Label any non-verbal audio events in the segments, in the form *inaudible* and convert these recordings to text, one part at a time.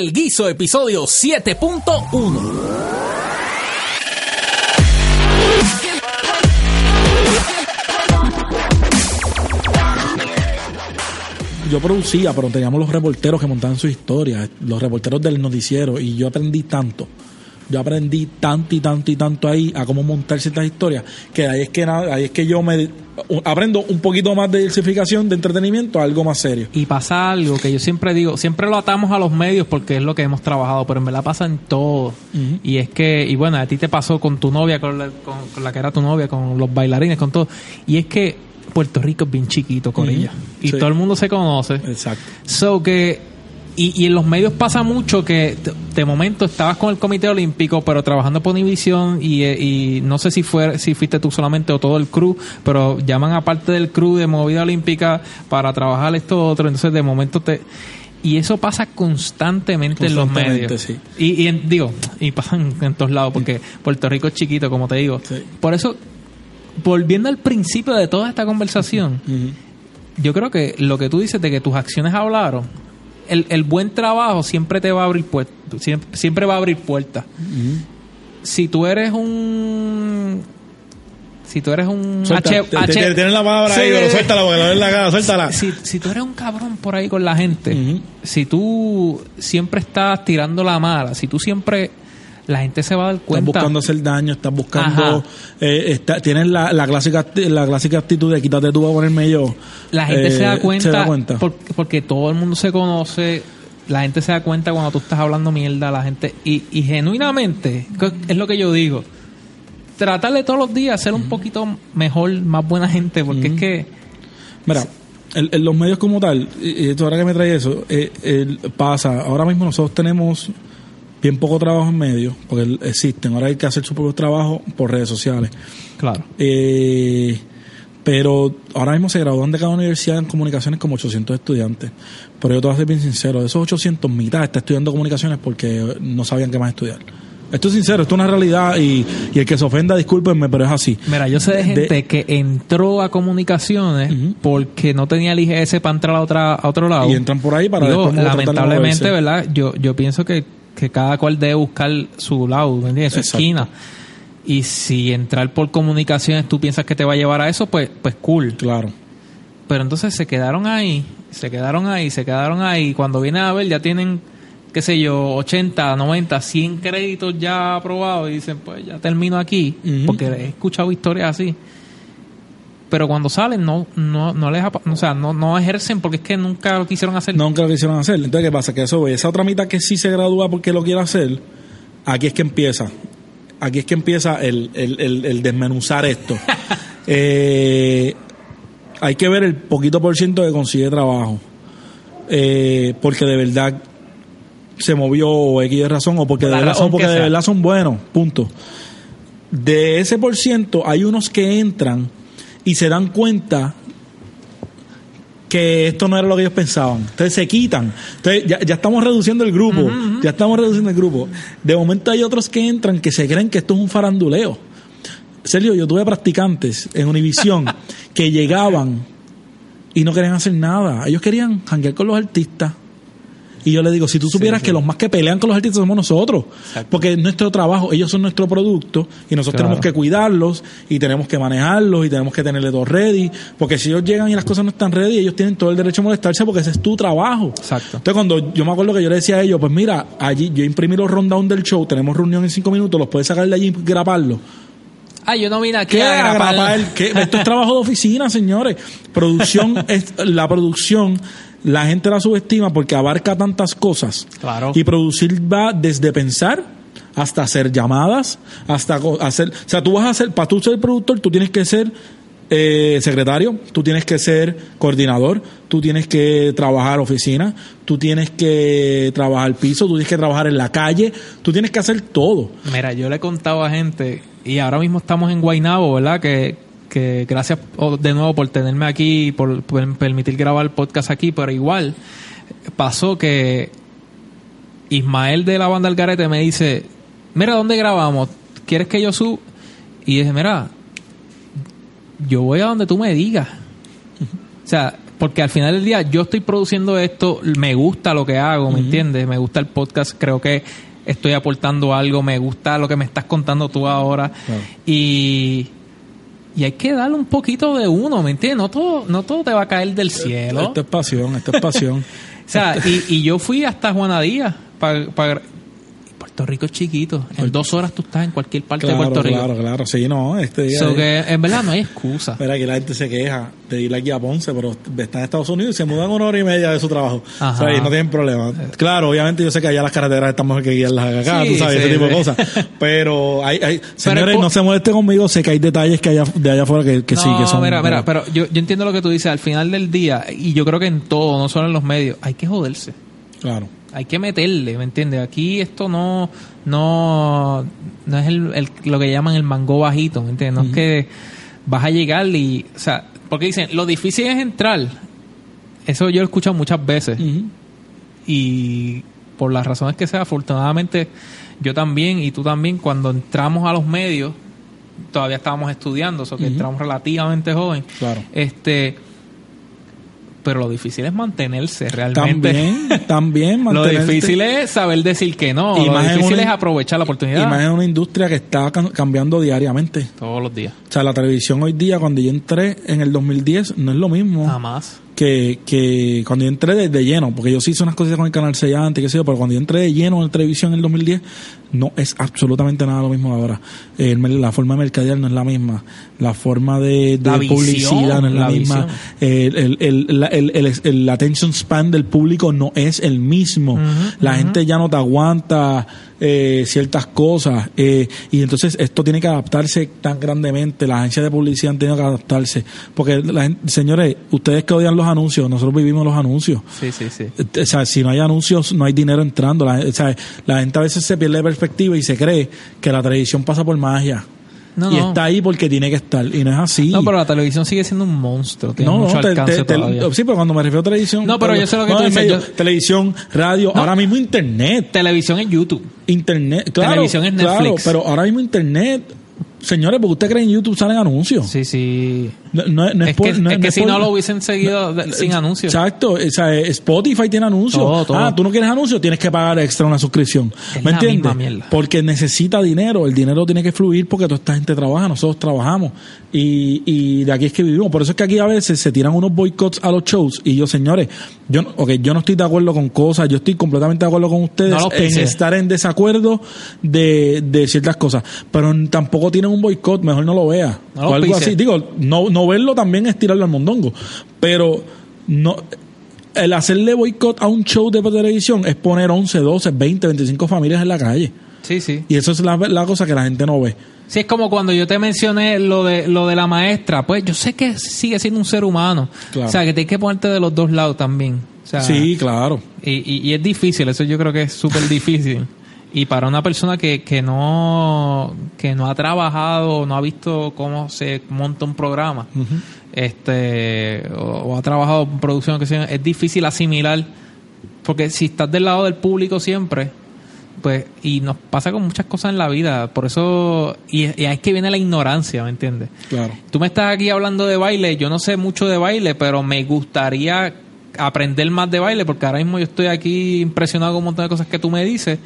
El Guiso, episodio 7.1. yo producía, pero teníamos los reporteros que montaban sus historias, los reporteros del noticiero, y yo aprendí tanto. Yo aprendí tanto y tanto y tanto ahí a cómo montar ciertas historias, que ahí es que ahí es que yo me aprendo un poquito más de diversificación, de entretenimiento, a algo más serio. Y pasa algo que yo siempre digo, siempre lo atamos a los medios porque es lo que hemos trabajado, pero en verdad pasa en todo. Y es que, y bueno, a ti te pasó con tu novia, con la, con la que era tu novia, con los bailarines, con todo. Y es que Puerto Rico es bien chiquito con ella. Y todo el mundo se conoce. Exacto. So que. Y, en los medios pasa mucho que de momento estabas con el Comité Olímpico, pero trabajando por Univisión y, y no sé si fue si fuiste tú solamente o todo el crew, pero llaman a parte del crew de Movida Olímpica para trabajar esto otro, entonces de momento te y eso pasa constantemente, en los medios. Y, y digo, y pasan en todos lados, porque Puerto Rico es chiquito, como te digo. Por eso volviendo al principio de toda esta conversación, yo creo que lo que tú dices de que tus acciones hablaron, el, buen trabajo siempre te va a abrir puertas, siempre, va a abrir puertas. Si tú eres un si tú eres un H, tienes la palabra ahí, pero suéltala porque no la cara, suéltala. Si, si, tú eres un cabrón por ahí con la gente, si tú siempre estás tirando la mala, si tú siempre la gente se va a dar cuenta. Estás buscando hacer daño, estás buscando. Eh, tienes la, la, clásica, la clásica actitud de quítate tú a ponerme yo. La gente se da eh, cuenta. Porque, todo el mundo se conoce. La gente se da cuenta cuando tú estás hablando mierda. La gente. Y, y genuinamente, es lo que yo digo. Tratarle todos los días ser un poquito mejor, más buena gente. Porque es que. Mira, en, los medios como tal, y esto ahora que me trae eso, eh, pasa. Ahora mismo nosotros tenemos bien poco trabajo en medio, porque existen. Ahora hay que hacer su propio trabajo por redes sociales. Claro. Eh, pero ahora mismo se gradúan de cada universidad en comunicaciones como 800 estudiantes. Pero yo te voy a ser bien sincero, de esos 800, mitad está estudiando comunicaciones porque no sabían qué más estudiar. Esto es sincero, esto es una realidad y, el que se ofenda, discúlpenme, pero es así. Mira, yo sé de gente que entró a comunicaciones porque no tenía el IGS para entrar a, otra, a otro lado. Y entran por ahí para Lamentablemente, ¿verdad? Yo, yo pienso que que cada cual debe buscar su lado, ¿me entiendes? Su esquina. Y si entrar por comunicaciones tú piensas que te va a llevar a eso, pues, pues cool. Claro. Pero entonces se quedaron ahí, se quedaron ahí, se quedaron ahí. Cuando viene a ver, ya tienen, qué sé yo, 80, 90, 100 créditos ya aprobados y dicen, pues ya termino aquí. Porque he escuchado historias así pero cuando salen no no no les o sea no, no ejercen porque es que nunca lo quisieron hacer. Nunca lo quisieron hacer. Entonces qué pasa que eso esa otra mitad que sí se gradúa porque lo quiere hacer aquí es que empieza. Aquí es que empieza el, el, el, desmenuzar esto. *laughs* Eh, hay que ver el poquito por ciento que consigue trabajo. Eh, porque de verdad se movió X de razón o porque de verdad, porque de verdad son buenos punto. De ese por ciento hay unos que entran y se dan cuenta que esto no era lo que ellos pensaban. Entonces se quitan. Entonces ya, estamos reduciendo el grupo. Ya estamos reduciendo el grupo. De momento hay otros que entran que se creen que esto es un faranduleo. Sergio, yo tuve practicantes en Univisión *laughs* que llegaban y no querían hacer nada. Ellos querían janguear con los artistas. Y yo le digo, si tú supieras que los más que pelean con los artistas somos nosotros, porque es nuestro trabajo, ellos son nuestro producto y nosotros tenemos que cuidarlos y tenemos que manejarlos y tenemos que tenerle todo ready, porque si ellos llegan y las cosas no están ready, ellos tienen todo el derecho a molestarse porque ese es tu trabajo. Exacto. Entonces cuando yo me acuerdo que yo le decía a ellos, pues mira, allí yo imprimí los rundown del show, tenemos reunión en cinco minutos, los puedes sacar de allí y grabarlo. Ah, yo no vine aquí ¿Qué a grapar. Esto es trabajo de oficina, señores. Producción *laughs* es la producción la gente la subestima porque abarca tantas cosas. Claro. Y producir va desde pensar hasta hacer llamadas, hasta hacer, o sea, tú vas a hacer, para tú ser productor, tú tienes que ser eh, secretario, tú tienes que ser coordinador, tú tienes que trabajar oficina, tú tienes que trabajar piso, tú tienes que trabajar en la calle, tú tienes que hacer todo. Mira, yo le he contado a gente, y ahora mismo estamos en Guaynabo, ¿verdad? Que, que gracias de nuevo por tenerme aquí, por, permitir grabar el podcast aquí, pero igual pasó que Ismael de la banda Algarete me dice, mira, ¿dónde grabamos? ¿Quieres que yo suba? Y dije, mira, yo voy a donde tú me digas. O sea, porque al final del día yo estoy produciendo esto, me gusta lo que hago, ¿me entiendes? Me gusta el podcast, creo que estoy aportando algo, me gusta lo que me estás contando tú ahora. Y, y hay que darle un poquito de uno, ¿me entiendes? No todo, no todo te va a caer del cielo. Esto es pasión, esto es pasión. *laughs* o sea, y, y yo fui hasta Juana Díaz para Puerto Rico es chiquito. En dos horas tú estás en cualquier parte de Puerto Rico. Claro, claro, sí, no. Este día so que en verdad no hay excusa. Mira, aquí la gente se queja de ir aquí a Ponce, pero está en Estados Unidos y se mudan una hora y media de su trabajo. Sea, y no tienen problema. Claro, obviamente yo sé que allá las carreteras están mejor que guiarlas acá, tú sabes, ese tipo de cosas. Pero hay, hay señores, no se molesten conmigo, sé que hay detalles que allá, de allá afuera que, que sí, que son... mira, mira, pero yo, yo entiendo lo que tú dices. Al final del día, y yo creo que en todo, no solo en los medios, hay que joderse. Claro hay que meterle, ¿me entiendes? Aquí esto no no no es el, lo que llaman el mango bajito, ¿me entiendes? No es que vas a llegar y, o sea, porque dicen, lo difícil es entrar. Eso yo lo he escuchado muchas veces. Y por las razones que sea, afortunadamente yo también y tú también, cuando entramos a los medios, todavía estábamos estudiando, o sea, que entramos relativamente joven. Claro. Este pero lo difícil es mantenerse realmente. También, *laughs* también Lo difícil es saber decir que no. Y lo difícil es aprovechar la oportunidad. Y más en una industria que está cambiando diariamente. Todos los días. O sea, la televisión hoy día, cuando yo entré en el 2010, no es lo mismo. Jamás que, que cuando yo entré de, lleno, porque yo sí hice unas cosas con el canal 6 antes, qué sé yo, pero cuando yo entré de lleno en la televisión en el 2010, no es absolutamente nada lo mismo de ahora. la forma de mercadear no es la misma, la forma de, publicidad no es la, misma, el, el, el, el, attention span del público no es el mismo. la gente ya no te aguanta eh, ciertas cosas eh, y entonces esto tiene que adaptarse tan grandemente las agencias de publicidad han tenido que adaptarse porque la señores ustedes que odian los anuncios nosotros vivimos los anuncios. Sí sí sí. O sea si no hay anuncios no hay dinero entrando la, o sea, la gente a veces se pierde perspectiva y se cree que la televisión pasa por magia y está ahí porque tiene que estar. Y no es así. No, pero la televisión sigue siendo un monstruo. Tiene mucho alcance sí, pero cuando me refiero a televisión. No, pero yo sé lo que tú dices. Televisión, radio, ahora mismo internet. Televisión es YouTube. Internet, claro. Televisión es Netflix. Claro, pero ahora mismo internet Señores, porque usted cree en YouTube salen anuncios. Sí, sí. No, es, que, si no lo hubiesen seguido sin anuncios. Exacto. O sea, Spotify tiene anuncios. Ah, tú no quieres anuncios, tienes que pagar extra una suscripción. ¿Me entiendes? Porque necesita dinero. El dinero tiene que fluir porque toda esta gente trabaja, nosotros trabajamos. Y, y de aquí es que vivimos. Por eso es que aquí a veces se tiran unos boicots a los shows. Y yo, señores, yo, okay, yo no estoy de acuerdo con cosas. Yo estoy completamente de acuerdo con ustedes en estar en desacuerdo de, de ciertas cosas. Pero tampoco un boicot, mejor no lo vea. o algo así. Digo, no, no verlo también es tirarlo al mondongo. Pero no el hacerle boicot a un show de televisión es poner 11, 12, 20, 25 familias en la calle. Sí, sí. Y eso es la, la cosa que la gente no ve. Sí, es como cuando yo te mencioné lo de lo de la maestra, pues yo sé que sigue siendo un ser humano. O sea, que tienes que ponerte de los dos lados también. sí, claro. Y, y, y, es difícil, eso yo creo que es súper difícil. *laughs* Y para una persona que, que, no, que no ha trabajado, no ha visto cómo se monta un programa, este o, ha trabajado en producción, que sea, es difícil asimilar, porque si estás del lado del público siempre, pues, y nos pasa con muchas cosas en la vida, por eso, y, y ahí es que viene la ignorancia, ¿me entiendes? Claro. Tú me estás aquí hablando de baile, yo no sé mucho de baile, pero me gustaría aprender más de baile, porque ahora mismo yo estoy aquí impresionado con un montón de cosas que tú me dices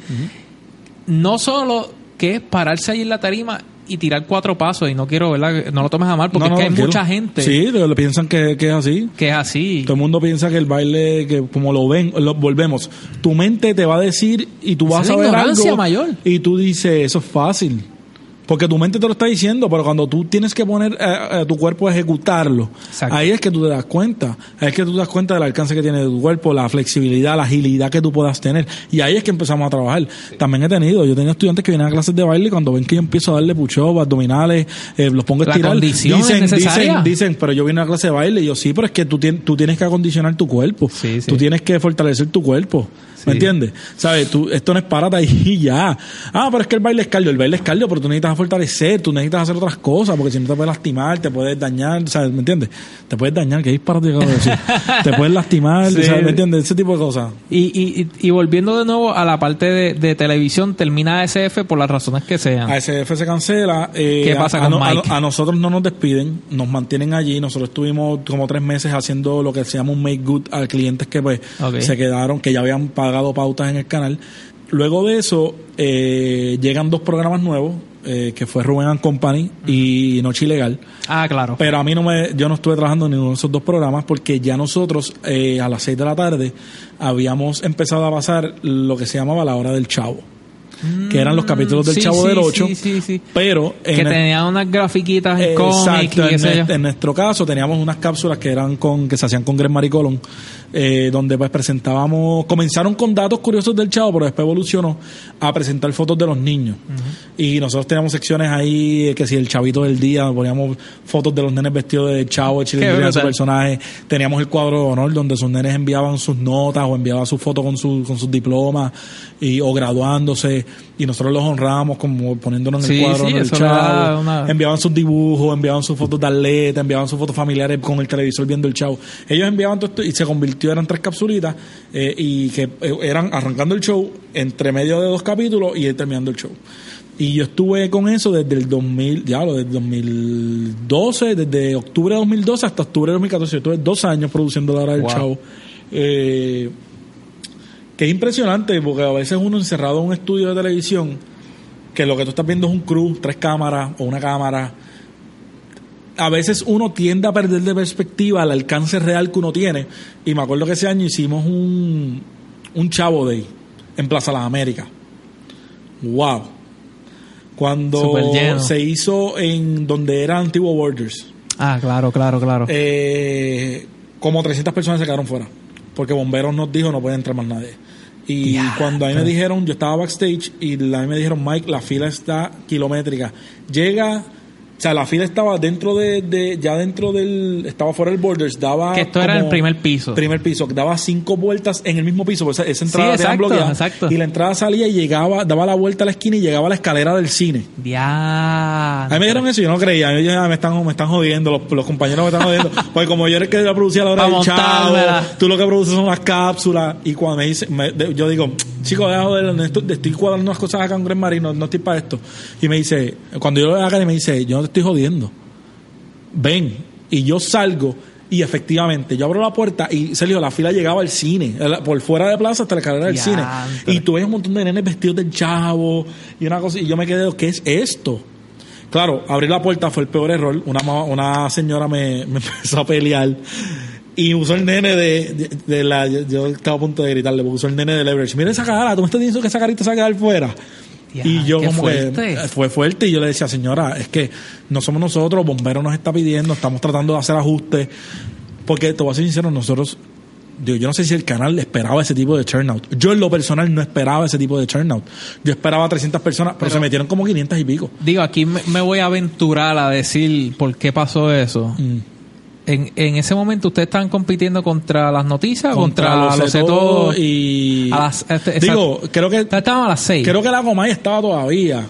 no solo que es pararse ahí en la tarima y tirar cuatro pasos y no quiero, ¿verdad? No lo tomes a mal porque es que hay mucha gente. Sí, le piensan que, es así. Que es así. Todo el mundo piensa que el baile, que como lo ven, lo, volvemos. Tu mente te va a decir y tú vas a ver algo. mayor. Y tú dices, eso es fácil. Porque tu mente te lo está diciendo, pero cuando tú tienes que poner a, eh, eh, tu cuerpo a ejecutarlo, ahí es que tú te das cuenta. Ahí es que tú te das cuenta del alcance que tiene tu cuerpo, la flexibilidad, la agilidad que tú puedas tener. Y ahí es que empezamos a trabajar. También he tenido, yo tenía estudiantes que vienen a clases de baile y cuando ven que yo empiezo a darle push abdominales, eh, los pongo a estirar, dicen, dicen, dicen, pero yo vine a clase de baile y yo sí, pero es que tú, tú tienes que acondicionar tu cuerpo. tú tienes que fortalecer tu cuerpo. ¿Me entiendes? ¿Sabes? Tú, esto no es parata y ya. Ah, pero es que el baile es cardio. El baile es cardio, pero tú necesitas fortalecer, tú necesitas hacer otras cosas, porque si no te puedes lastimar, te puedes dañar, ¿sabes? ¿Me entiendes? Te puedes dañar, que disparate acabo de decir. *laughs* te puedes lastimar, Sí. ¿sabes? ¿Me entiendes? Ese tipo de cosas. Y, y, y volviendo de nuevo a la parte de, de televisión, termina SF por las razones que sean. ASF se cancela. eh, ¿Qué pasa a, con a Mike? a nosotros no nos despiden, nos mantienen allí. Nosotros estuvimos como tres meses haciendo lo que se llama un make good a clientes que pues se quedaron, que ya habían pagado pautas en el canal. Luego de eso, eh, llegan dos programas nuevos, eh, que fue Rubén and Company y Noche Ilegal. Ah, claro. Pero a mí no me, yo no estuve trabajando en ninguno de esos dos programas porque ya nosotros eh, a las seis de la tarde habíamos empezado a pasar lo que se llamaba la hora del chavo. Que eran los capítulos del Sí, Chavo sí, del 8. sí, sí, sí. Pero que en el- tenían unas grafiquitas en y Exacto, qué en, sé nuestro caso teníamos unas cápsulas que eran con que se hacían con Greg Maricolón, eh, donde pues presentábamos, comenzaron con datos curiosos del chavo, pero después evolucionó a presentar fotos de los niños. Y nosotros teníamos secciones ahí, eh, que si el chavito del día, poníamos fotos de los nenes vestidos de chavo, de su personaje. Teníamos el cuadro de honor donde sus nenes enviaban sus notas o enviaban su foto con, su, con sus diplomas y, o graduándose y nosotros los honramos como poniéndonos en Sí, el cuadro sí, le da chavo. una- Enviaban sus dibujos, enviaban sus fotos de atleta, enviaban sus fotos familiares con el televisor viendo el chavo. Ellos enviaban todo esto y se convirtió, eran tres capsulitas eh, y que eh, eran arrancando el show entre medio de dos capítulos y terminando el show. Y yo estuve con eso desde el 2000, ya lo desde 2012, desde octubre de 2012 hasta octubre de 2014. Yo estuve dos años produciendo la hora del Wow. chavo. Eh, que es impresionante porque a veces uno encerrado en un estudio de televisión que lo que tú estás viendo es un crew, tres cámaras o una cámara. A veces uno tiende a perder de perspectiva el alcance real que uno tiene. Y me acuerdo que ese año hicimos un, un Chavo Day en Plaza Las Américas. ¡Wow! Cuando se hizo en donde era Antiguo Borders, Ah, claro, claro, claro. eh, como 300 personas se quedaron fuera. Porque Bomberos nos dijo no puede entrar más nadie. Y Ya, cuando a mí me dijeron, yo estaba backstage y la- a mí me dijeron, Mike, la fila está kilométrica. Llega, o sea, la fila estaba dentro de, de- ya dentro del, estaba fuera del borders, daba. Que esto era el primer piso. Primer piso, daba cinco vueltas en el mismo piso, esa, esa entrada Sí, exacto, bloqueada. exacto. Y la entrada salía y llegaba, daba la vuelta a la esquina y llegaba a la escalera del cine. Ya. A mí me dijeron eso y yo no creía. Yo dije, ah, me están, me están jodiendo, los, los compañeros me están jodiendo. *laughs* Porque como yo era el que la producía a la hora del chavo, tú lo que produces son las cápsulas. Y cuando me dice, me- yo digo, chico, deja de estoy, estoy cuadrando unas cosas acá en Gran Marino, no estoy para esto. Y me dice, cuando yo lo y me dice, yo no te estoy jodiendo. Ven. Y yo salgo. Y efectivamente, yo abro la puerta y Sergio, la fila llegaba al cine, por fuera de plaza hasta la carrera del cine. Y tú ves un montón de nenes vestidos del chavo y una cosa, y yo me quedé, ¿qué es esto? Claro, abrir la puerta fue el peor error. Una, una señora me, *laughs* me empezó a pelear y usó el nene de, de, de la. Yo, yo estaba a punto de gritarle porque usó el nene de Leverage. Mira esa cara, tú me estás diciendo que esa carita se va a quedar fuera. Ya, y yo, como fuerte. que fue fuerte. Y yo le decía, señora, es que no somos nosotros, Bombero nos está pidiendo, estamos tratando de hacer ajustes. Porque te voy a ser sincero, nosotros. Digo, yo no sé si el canal esperaba ese tipo de turnout. Yo en lo personal no esperaba ese tipo de turnout. Yo esperaba 300 personas, pero, se metieron como 500 y pico. Digo, aquí me, me voy a aventurar a decir por qué pasó eso. Mm. En, en ese momento ustedes estaban compitiendo contra las noticias, contra, Lo los Todo. y A las- este, digo creo que Estaban a las seis. creo que la Comay estaba todavía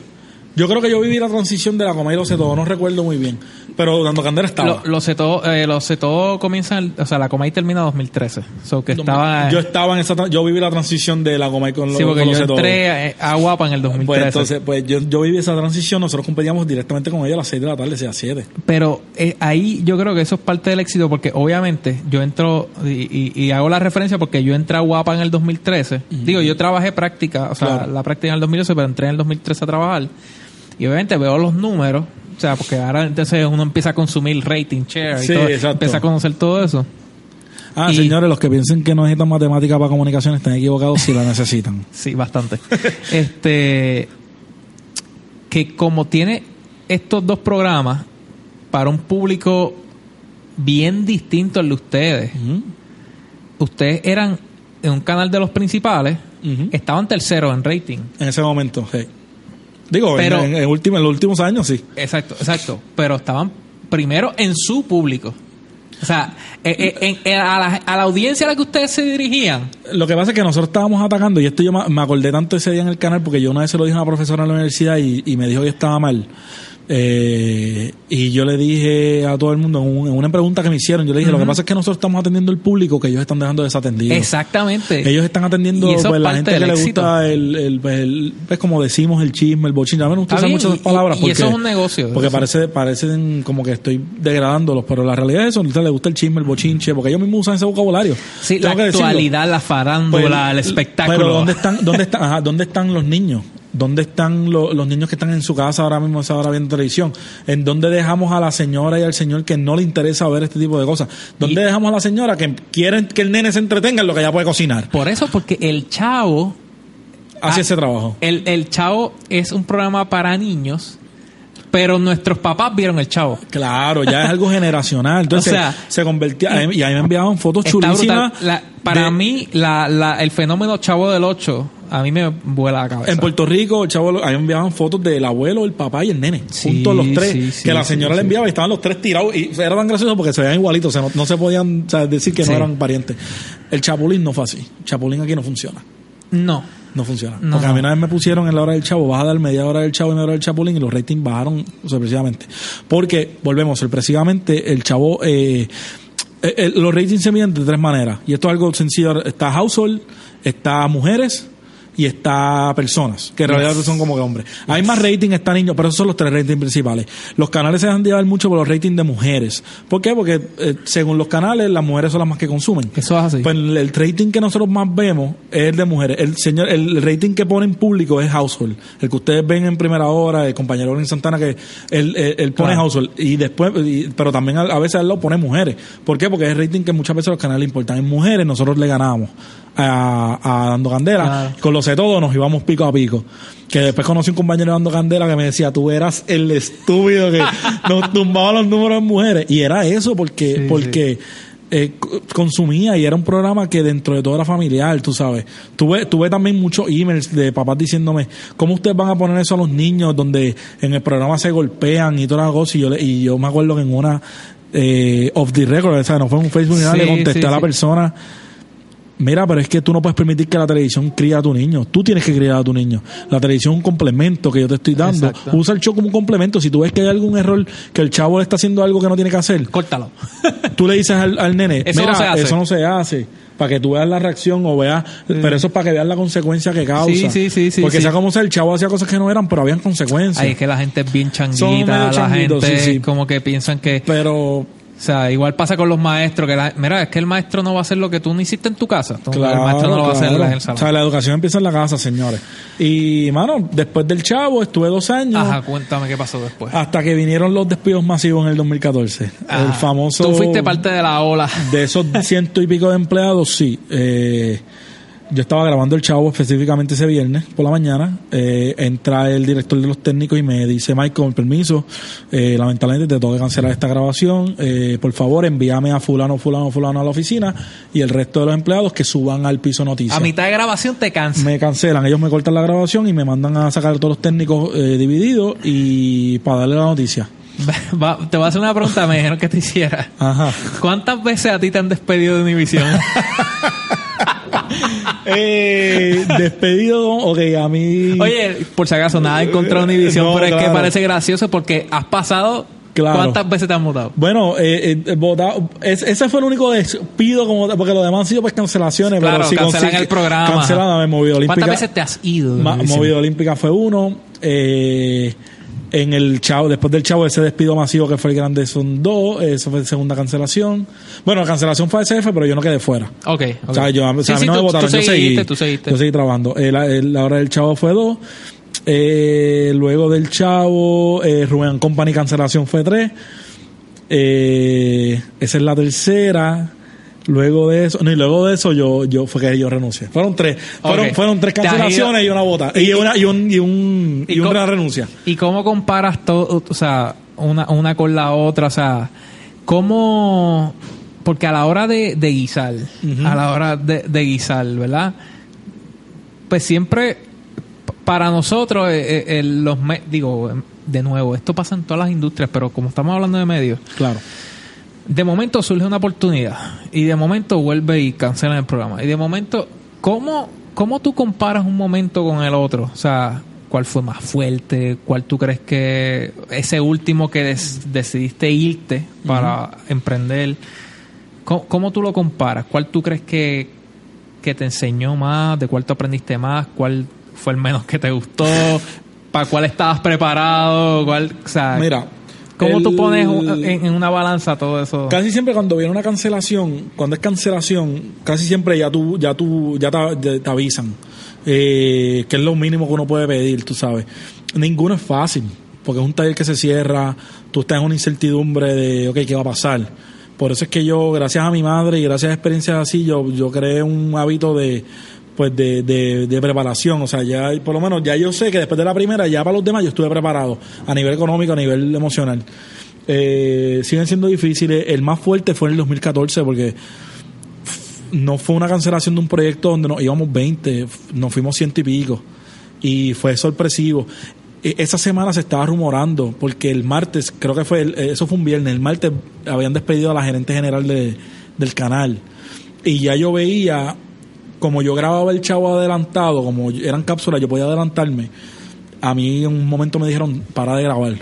yo creo que yo viví la transición de la Comay y lo sé todo no recuerdo muy bien pero Dando Candela estaba Lo- los Sé Todo, eh, los Sé Todo comienzan, o sea, la Comay termina en 2013. So que estaba. yo estaba en esa yo viví la transición de la Comay con, lo- sí, porque con yo entré eh, a Guapa en el 2013. pues entonces pues yo, yo viví esa transición nosotros competíamos directamente con ella a las 6 de la tarde sea 7 Pero eh, ahí yo creo que eso es parte del éxito porque obviamente yo entro y, y- y hago la referencia porque yo entré a Guapa en el 2013. Digo, yo trabajé práctica, o sea, Claro. la práctica en el 2012, pero entré en el 2013 a trabajar. Y obviamente veo los números, o sea, porque ahora entonces uno empieza a consumir rating, share y Sí, todo, exacto. empieza a conocer todo eso. ah Y- señores los que piensen que no necesitan matemática para comunicación están equivocados si la necesitan *laughs* Sí, bastante. este que como tiene estos dos programas para un público bien distinto al de ustedes. Ustedes eran en un canal de los principales, estaban terceros en rating. en ese momento sí. Digo Pero- en, en, en último- en los últimos años sí Exacto, exacto. Pero estaban primero en su público. O sea, eh, eh, en- en- a, la, a la audiencia a la que ustedes se dirigían, Lo que pasa es que nosotros estábamos atacando, y esto yo me me acordé tanto ese día en el canal, porque yo una vez se lo dije a una profesora en la universidad y, y me dijo que estaba mal. Eh, y yo le dije a todo el mundo, en, un- en una pregunta que me hicieron, yo le dije, lo que pasa es que nosotros estamos atendiendo el público que ellos están dejando desatendido. exactamente. Ellos están atendiendo Y pues, es la gente que le gusta el, el, pues, el- pues, como decimos, el chisme, el bochinche. A mí me gusta muchas y- esas palabras y porque, eso es un negocio. porque Eso. parece, parecen como que estoy degradándolos, pero la realidad es eso, a ustedes les gusta el chisme, el bochinche, porque ellos mismos usan ese vocabulario. Sí, la decirlo. actualidad, la farándula, Pues, el espectáculo. Pero ¿dónde están, dónde están, ajá, dónde están los niños? ¿Dónde están lo- los niños que están en su casa ahora mismo, a esa hora viendo televisión? ¿En dónde dejamos a la señora y al señor que no le interesa ver este tipo de cosas? ¿Dónde Y- dejamos a la señora que quieren que el nene se entretenga en lo que ella puede cocinar? Por eso, porque el Chavo, Hace Ah, ese trabajo. el, el Chavo es un programa para niños, pero nuestros papás vieron el Chavo. Claro, ya es algo *laughs* generacional. Entonces O sea, se convertía. Y a mí me enviaban fotos chulísimas. La- para de- mí, la, la- el fenómeno Chavo del 8, a mí me vuela la cabeza. En Puerto Rico, el chavo, a mí me enviaban fotos del abuelo, el papá y el nene, Sí, juntos los tres, sí, sí, que la señora le enviaba y estaban los tres tirados y era tan gracioso porque se veían igualitos, o sea, no, no se podían o sea, decir que no eran parientes. El Chapulín no fue así, Chapulín aquí no funciona, No. no funciona. No, porque a mí una vez me pusieron en la hora del Chavo, vas a dar media hora del Chavo y media hora del Chapulín y los ratings bajaron sorpresivamente. Porque, volvemos, sorpresivamente el Chavo... Eh, eh, eh, los ratings se miden de tres maneras. Y esto es algo sencillo. Está household, está mujeres y está personas, que en realidad son como que hombres. Hay más rating, está niños, pero esos son los tres ratings principales. Los canales se dejan de llevar mucho por los ratings de mujeres. ¿Por qué? Porque eh, según los canales, las mujeres son las más que consumen. Eso es así. Pues el, el rating que nosotros más vemos es el de mujeres. El señor, el rating que pone en público es household. El que ustedes ven en primera hora, el compañero Orin Santana que él, él- él pone Claro. household. Y después, y- pero también a, a veces él lo pone mujeres. ¿Por qué? Porque es el rating que muchas veces los canales le importan. En mujeres nosotros le ganamos a, a Dando Candela. Claro. Con lo sé todo nos íbamos pico a pico. Que después conocí un compañero de Dando Candela que me decía, tú eras el estúpido que *laughs* nos tumbaba los números en mujeres. Y era eso porque, Sí, porque eh, consumía y era un programa que dentro de todo era familiar, tú sabes. Tuve, tuve también muchos emails de papás diciéndome, ¿cómo ustedes van a poner eso a los niños donde en el programa se golpean y todas las cosas? Y yo, le- y yo me acuerdo que en una eh, off the record, o sea, no fue en un Facebook ni nada, le contesté sí, a la sí. persona. Mira, pero es que tú no puedes permitir que la televisión críe a tu niño. Tú tienes que criar a tu niño. La televisión es un complemento que yo te estoy dando. Exacto. Usa el show como un complemento. Si tú ves que hay algún error, que el chavo le está haciendo algo que no tiene que hacer, Córtalo. tú le dices al, al nene, Eso mira, no se hace". eso no se hace. Para que tú veas la reacción o veas, pero eso es para que veas la consecuencia que causa. Sí, sí, sí, sí, Porque sí. sea como sea, el chavo hacía cosas que no eran, pero habían consecuencias. Ay, es que la gente es bien changuita, la gente sí, sí. como que piensan que... Pero O sea, igual pasa con los maestros, que la- mira, es que el maestro no va a hacer lo que tú no hiciste en tu casa. Tú- Claro, el maestro no lo va a hacer en el salón. O sea, la educación empieza en la casa, señores. Y, mano, después del chavo estuve dos años. Ajá, cuéntame qué pasó después. Hasta que vinieron los despidos masivos en el 2014. el Ajá. famoso. Tú fuiste parte de la ola. De esos ciento y pico de empleados, sí. Eh, yo estaba grabando el chavo específicamente ese viernes por la mañana. Eh, entra el director de los técnicos y me dice, Mike, con permiso, eh, lamentablemente te tengo que cancelar esta grabación. Eh, por favor, envíame a fulano, fulano, fulano a la oficina y el resto de los empleados que suban al piso noticias A mitad de grabación te cansas. me cancelan, ellos me cortan la grabación y me mandan a sacar todos los técnicos eh, divididos y para darle la noticia. *laughs* Va- te voy a hacer una pregunta, me dijeron que te hiciera. Ajá. ¿Cuántas veces a ti te han despedido de Univision? *laughs* *laughs* Eh, despedido, ok, a mí. Oye, por si acaso, nada en contra de Univision, No, pero es que parece gracioso porque has pasado. Claro. ¿Cuántas veces te han mudado? Bueno, eh, eh, votado- es- ese fue el único despido, como, porque lo demás han sido pues cancelaciones. Claro, pero si cancelan consigue- el programa. Cancelada, me movido olímpica. ¿Cuántas veces te has ido? Ma-? Movido Olímpica fue uno. Eh, en el Chavo, después del Chavo, ese despido masivo que fue el grande son dos. Eso fue segunda cancelación. Bueno, la cancelación fue SF, pero yo no quedé fuera. Ok, ok. O sea, yo, o sea, Sí, a mí sí, no me votaron, tú yo seguiste, seguí. tú seguiste. Yo seguí trabajando. Eh, la hora del Chavo fue dos. Eh, luego del Chavo, eh, Rubén Company cancelación fue tres. Eh, esa es la tercera. Luego de eso, no, y luego de eso yo, yo fue que yo renuncié. Fueron tres, fueron, fueron tres cancelaciones y una vota. Y, una, y un, y un, y ¿Y una renuncia. ¿Y cómo comparas todo, o sea, una, una con la otra? O sea, ¿cómo...? Porque a la hora de, de guisar, a la hora de, de guisar, ¿verdad? Pues siempre, para nosotros, eh, eh, los digo, de nuevo, esto pasa en todas las industrias, pero como estamos hablando de medios, Claro. De momento surge una oportunidad y de momento vuelve y cancelan el programa. Y de momento, ¿cómo, cómo tú comparas un momento con el otro? O sea, ¿cuál fue más fuerte? ¿Cuál tú crees que ese último que des- decidiste irte para emprender? ¿Cómo, cómo tú lo comparas? ¿Cuál tú crees que, que te enseñó más? ¿De cuál tú aprendiste más? ¿Cuál fue el menos que te gustó? *laughs* ¿Para cuál estabas preparado? ¿Cuál, o sea, Mira. ¿Cómo tú el- pones un- en, una balanza todo eso? Casi siempre cuando viene una cancelación, cuando es cancelación, casi siempre ya tú, ya tú, ya te, ya te avisan. Eh, que es lo mínimo que uno puede pedir, tú sabes. Ninguno es fácil, porque es un taller que se cierra, tú estás en una incertidumbre de, ok, ¿qué va a pasar? Por eso es que yo, gracias a mi madre y gracias a experiencias así, yo, yo creé un hábito de, pues de, de, de preparación. O sea, ya por lo menos ya yo sé que después de la primera, ya para los demás yo estuve preparado a nivel económico, a nivel emocional. Eh, siguen siendo difíciles. El más fuerte fue en el 2014 porque no fue una cancelación de un proyecto donde nos íbamos 20, nos fuimos ciento y pico. Y fue sorpresivo. E- Esa semana se estaba rumorando, porque el martes, creo que fue, el- eso fue un viernes, el martes habían despedido a la gerente general de- del canal. Y ya yo veía, como yo grababa el chavo adelantado, como eran cápsulas, yo podía adelantarme. A mí en un momento me dijeron, para de grabar.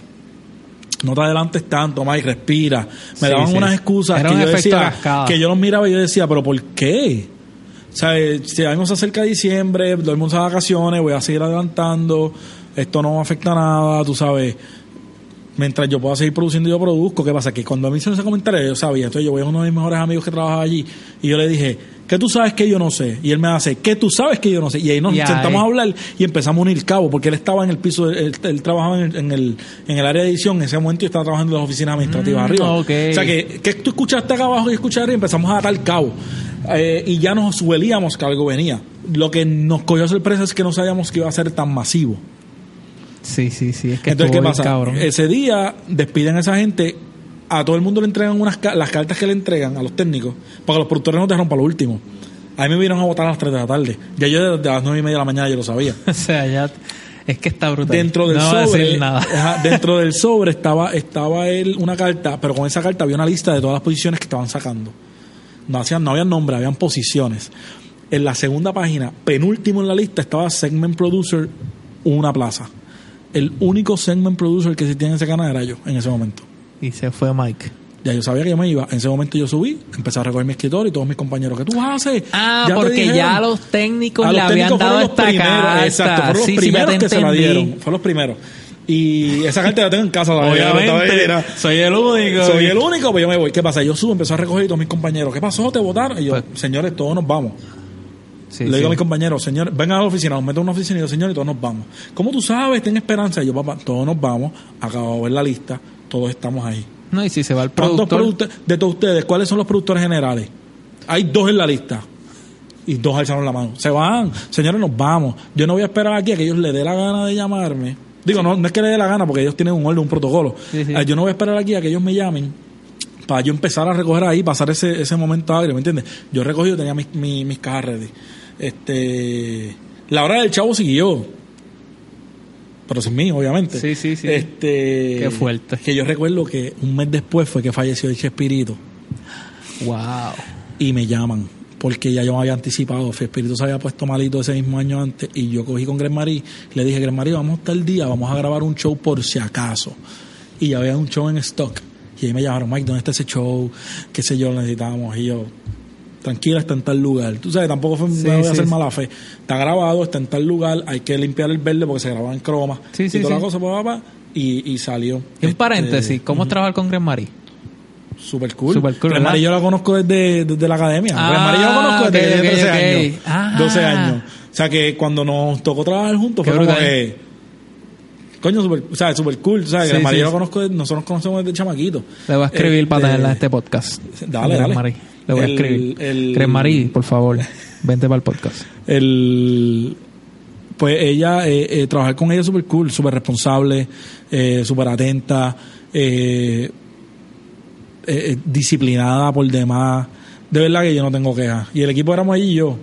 No te adelantes tanto, Mike, respira. Me Sí, daban sí. unas excusas Era que un yo decía, cascada. que yo los miraba y yo decía, pero ¿por qué? ¿Sabes? Si a mí se acerca diciembre, todo el mundo se va de vacaciones, voy a seguir adelantando, esto no afecta nada, tú sabes. Mientras yo pueda seguir produciendo, yo produzco. ¿Qué pasa? Que cuando a mí se me ese comentario, yo sabía. Entonces yo voy a uno de mis mejores amigos que trabajaba allí y yo le dije, ¿qué tú sabes que yo no sé? Y él me hace, ¿qué tú sabes que yo no sé? Y ahí nos Y ahí- sentamos a hablar y empezamos a unir cabo, porque él estaba en el piso, él, él trabajaba en el, en, el, en el área de edición, en ese momento yo estaba trabajando en las oficinas administrativas Mm, arriba. ok. O sea que, que tú escuchaste acá abajo y escuchaste y empezamos a atar cabo. Eh, y ya nos huelíamos que algo venía. Lo que nos cogió sorpresa es que no sabíamos que iba a ser tan masivo. Sí, sí, sí. Es que Entonces, ¿qué pasa? cabrón. Ese día despiden a esa gente, a todo el mundo le entregan unas las cartas que le entregan a los técnicos, para que los productores no dejaron para lo último. A mí me vieron a votar a las 3 de la tarde. Ya yo desde las 9 y media de la mañana yo lo sabía. *laughs* o sea, ya... Es que está brutal. Dentro del no sobre, decir nada. *laughs* dentro del sobre estaba, estaba él una carta, pero con esa carta había una lista de todas las posiciones que estaban sacando. No hacían, no habían nombre, habían posiciones. En la segunda página, penúltimo en la lista, estaba Segment Producer, una plaza. El único Segment Producer que existía en ese canal era yo, en ese momento. Y se fue Mike. Ya yo sabía que yo me iba. En ese momento yo subí, empecé a recoger mi escritorio y todos mis compañeros, ¿qué tú haces? Ah, Ya porque dijeron. ya los técnicos A le habían dado esta primeros, carta. Exacto, fueron los Sí, primeros que se la dieron. Fueron los primeros. Y esa carta la tengo en casa todavía. Obviamente, soy el único. Soy el único, pues yo me voy. ¿Qué pasa? Yo subo, empezó a recoger y todos mis compañeros. ¿Qué pasó? ¿Te votaron? Y yo, Pues- señores, todos nos vamos. Sí, Le sí. digo a mis compañeros, señores, vengan a la oficina, nos meto en una oficina y yo, señores, todos nos vamos. ¿Cómo tú sabes? Ten esperanza. Y yo, papá, todos nos vamos. Acabo de ver la lista, todos estamos ahí. No, y si se va el ¿Cuántos productor... product- de todos ustedes, cuáles son los productores generales? Hay dos en la lista. Y dos alzaron la mano. Se van. Señores, nos vamos. Yo no voy a esperar aquí a que ellos le dé la gana de llamarme. Digo, no, no es que le dé la gana porque ellos tienen un orden, un protocolo. Sí, sí. Ah, Yo no voy a esperar aquí a que ellos me llamen para yo empezar a recoger ahí, pasar ese, ese momento agrio, ¿me entiendes? Yo recogí, yo tenía mis, mis, mis cajas ready. Este, la hora del chavo siguió. Pero sin mí, obviamente. Sí, sí, sí. Este, Qué fuerte. Que yo recuerdo que un mes después fue que falleció el Espíritu Wow. y me llaman porque ya yo me había anticipado. Espíritu se había puesto malito ese mismo año antes y yo cogí con Gren Marí. Le dije, Gren Marí, vamos tal día, vamos a grabar un show por si acaso. Y ya había un show en stock. Y ahí me llamaron, Mike, ¿dónde está ese show? ¿Qué sé yo? Lo necesitábamos. Y yo, tranquila, está en tal lugar. Tú sabes, tampoco fue, Sí, voy a sí, hacer mala fe. Está grabado, está en tal lugar, hay que limpiar el verde porque se grababa en croma. Sí, sí, y toda la cosa, pa, pa, pa, y, y salió. Y un Este, paréntesis, ¿cómo es trabajar con Gren Marie? Super cool. Super cool, yo la conozco desde, desde la academia. Ah, Gren Marí yo la conozco desde ok, que tenía ok, 13 ok. años. Ah. 12 años. O sea que cuando nos tocó trabajar juntos Qué fue como que. Coño, super, o sea, super cool. O sea, Sí, sí, yo la conozco, nosotros nos conocemos desde chamaquito. Le voy a escribir para Este, tenerla en este podcast. Dale, dale. Marie. Le voy a escribir. el- por favor, vente para el podcast. el pues ella eh, eh, trabajar con ella es súper cool súper responsable eh, súper atenta eh, eh, disciplinada por demás de verdad que yo no tengo quejas y el equipo éramos ella y yo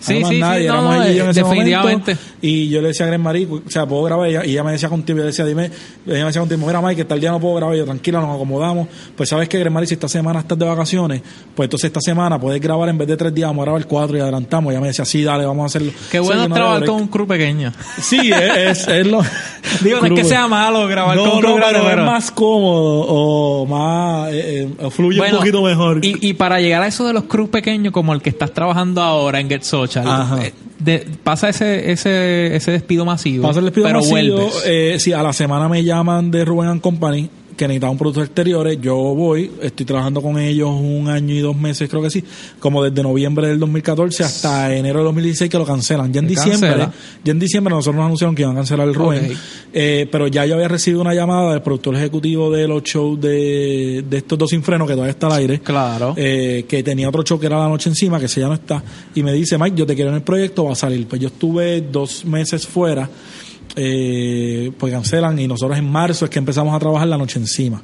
Sí, Además, sí, sí, nadie, no, éramos no, ella y yo en ese definitivamente. momento. Y yo le decía a Gren Marie, o sea, puedo grabar, y ella, y ella me decía contigo, yo le decía, dime, ella me decía contigo, mira, Mike, que tal día no puedo grabar, y yo, tranquila, nos acomodamos. Pues sabes que, Gren Marie, si esta semana estás de vacaciones, pues entonces esta semana puedes grabar en vez de tres días, vamos a grabar cuatro y adelantamos. Y ella me decía, sí, dale, vamos a hacerlo. Qué Sí, bueno no trabajar con un crew pequeño. Sí, es, es, es lo. *laughs* Digo, no es que sea malo grabar No, con un no, crew grande, pero es más cómodo o más. eh, eh, fluye Bueno, un poquito mejor. Y, y para llegar a eso de los crews pequeños, como el que estás trabajando ahora en Get Social, eh, de- pasa ese, ese, ese despido masivo. Pasa el despido pero masivo, vuelves. eh, sí, a la semana me llaman de Rubén and Company que necesitaba un producto exteriores, yo voy, estoy trabajando con ellos un año y dos meses, creo que sí, como desde noviembre del 2014 hasta enero del 2016 que lo cancelan. Ya en Se diciembre, cancela. ya en diciembre nosotros nos anunciaron que iban a cancelar el Rubén, eh, pero ya yo había recibido una llamada del productor ejecutivo de los shows de, de estos dos sin freno que todavía está al aire. Claro. eh, que tenía otro show que era la noche encima, que ese ya no está, y me dice, Mike, yo te quiero en el proyecto, va a salir. Pues yo estuve dos meses fuera, eh, pues cancelan, y nosotros en marzo es que empezamos a trabajar la noche encima.